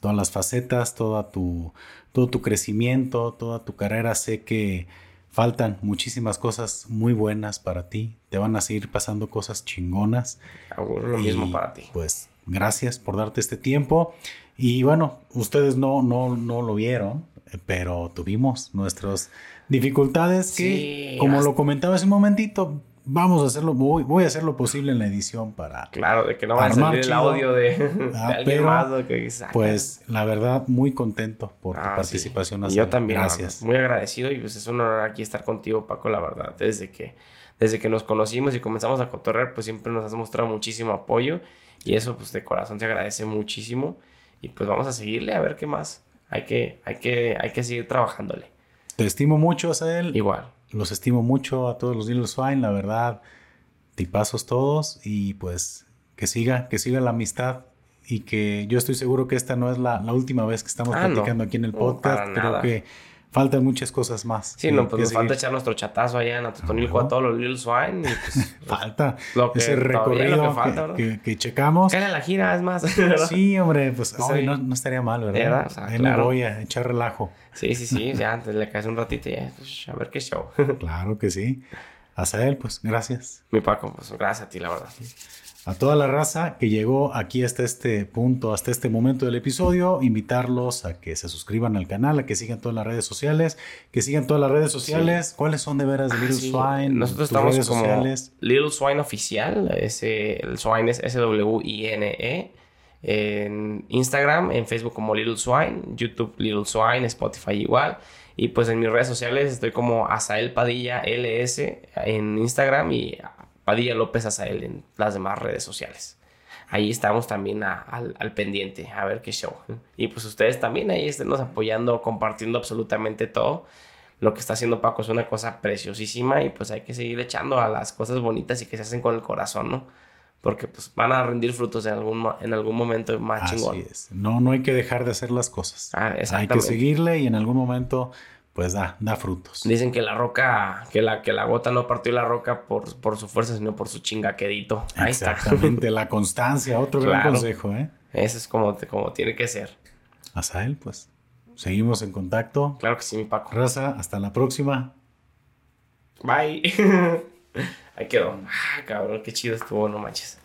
todas las facetas, toda tu, todo tu crecimiento, toda tu carrera. Sé que faltan muchísimas cosas muy buenas para ti. Te van a seguir pasando cosas chingonas. lo mismo para ti. Pues gracias por darte este tiempo. Y bueno, ustedes no, no, no lo vieron, pero tuvimos nuestras dificultades que, como lo comentaba hace un momentito, vamos a hacerlo, voy, voy, a hacer lo posible en la edición para. Claro, de que no va a salir el audio de, ah, Pues la verdad, muy contento por tu ah, participación. yo también. Gracias. Muy agradecido y pues es un honor aquí estar contigo, Paco, la verdad. Desde que, desde que nos conocimos y comenzamos a cotorrear, pues siempre nos has mostrado muchísimo apoyo y eso, pues de corazón te agradece muchísimo. Y pues vamos a seguirle a ver qué más. Hay que, hay que, hay que seguir trabajándole. Te estimo mucho, Asael. Igual. Los estimo mucho a todos los Little Swine, la verdad. Tipazos todos y pues que siga, que siga la amistad y que yo estoy seguro que esta no es la, última vez que estamos ah, platicando aquí en el podcast. Creo que faltan muchas cosas más. Sí, no, pues nos falta echar nuestro chatazo allá en Atotonilco a todos los Little Swine. Y pues, falta ese recorrido que, checamos. Cae la gira, es más. sí, hombre, pues no, estaría mal, ¿verdad? Ahí me voy a echar relajo. Sí, sí, sí, ya antes le caes un ratito y ya, pues, a ver qué show. claro que sí. Hasta él, pues gracias. Mi Paco, pues gracias a ti, la verdad a toda la raza que llegó aquí hasta este punto, hasta este momento del episodio, invitarlos a que se suscriban al canal, a que sigan todas las redes sociales, que sigan todas las redes sociales. ¿Cuáles son de veras de Little Swine? Nosotros estamos como sociales? Little Swine Oficial, ese, el Swine es S-W-I-N-E. En Instagram, en Facebook como Little Swine, YouTube Little Swine, Spotify igual. Y pues en mis redes sociales estoy como Asael Padilla LS en Instagram y Padilla López Azael en las demás redes sociales. Ahí estamos también al, pendiente, a ver qué show. Y pues ustedes también ahí estén apoyando, compartiendo absolutamente todo. Lo que está haciendo Paco es una cosa preciosísima y pues hay que seguir echando a las cosas bonitas y que se hacen con el corazón, ¿no? Porque pues van a rendir frutos en algún, en algún momento más Así Es. No, no hay que dejar de hacer las cosas. Ah, hay que seguirle y en algún momento pues da, da frutos. Dicen que la roca, que la, que la gota no partió la roca por, por su fuerza, sino por su chingaquedito. Ahí Exactamente, la constancia, otro gran consejo, ¿eh? Eso es como, como tiene que ser. Hasta él, pues. Seguimos en contacto. Claro que sí, mi Paco. Raza, hasta la próxima. Bye. Ahí quedó. Ah, cabrón, qué chido estuvo, no manches.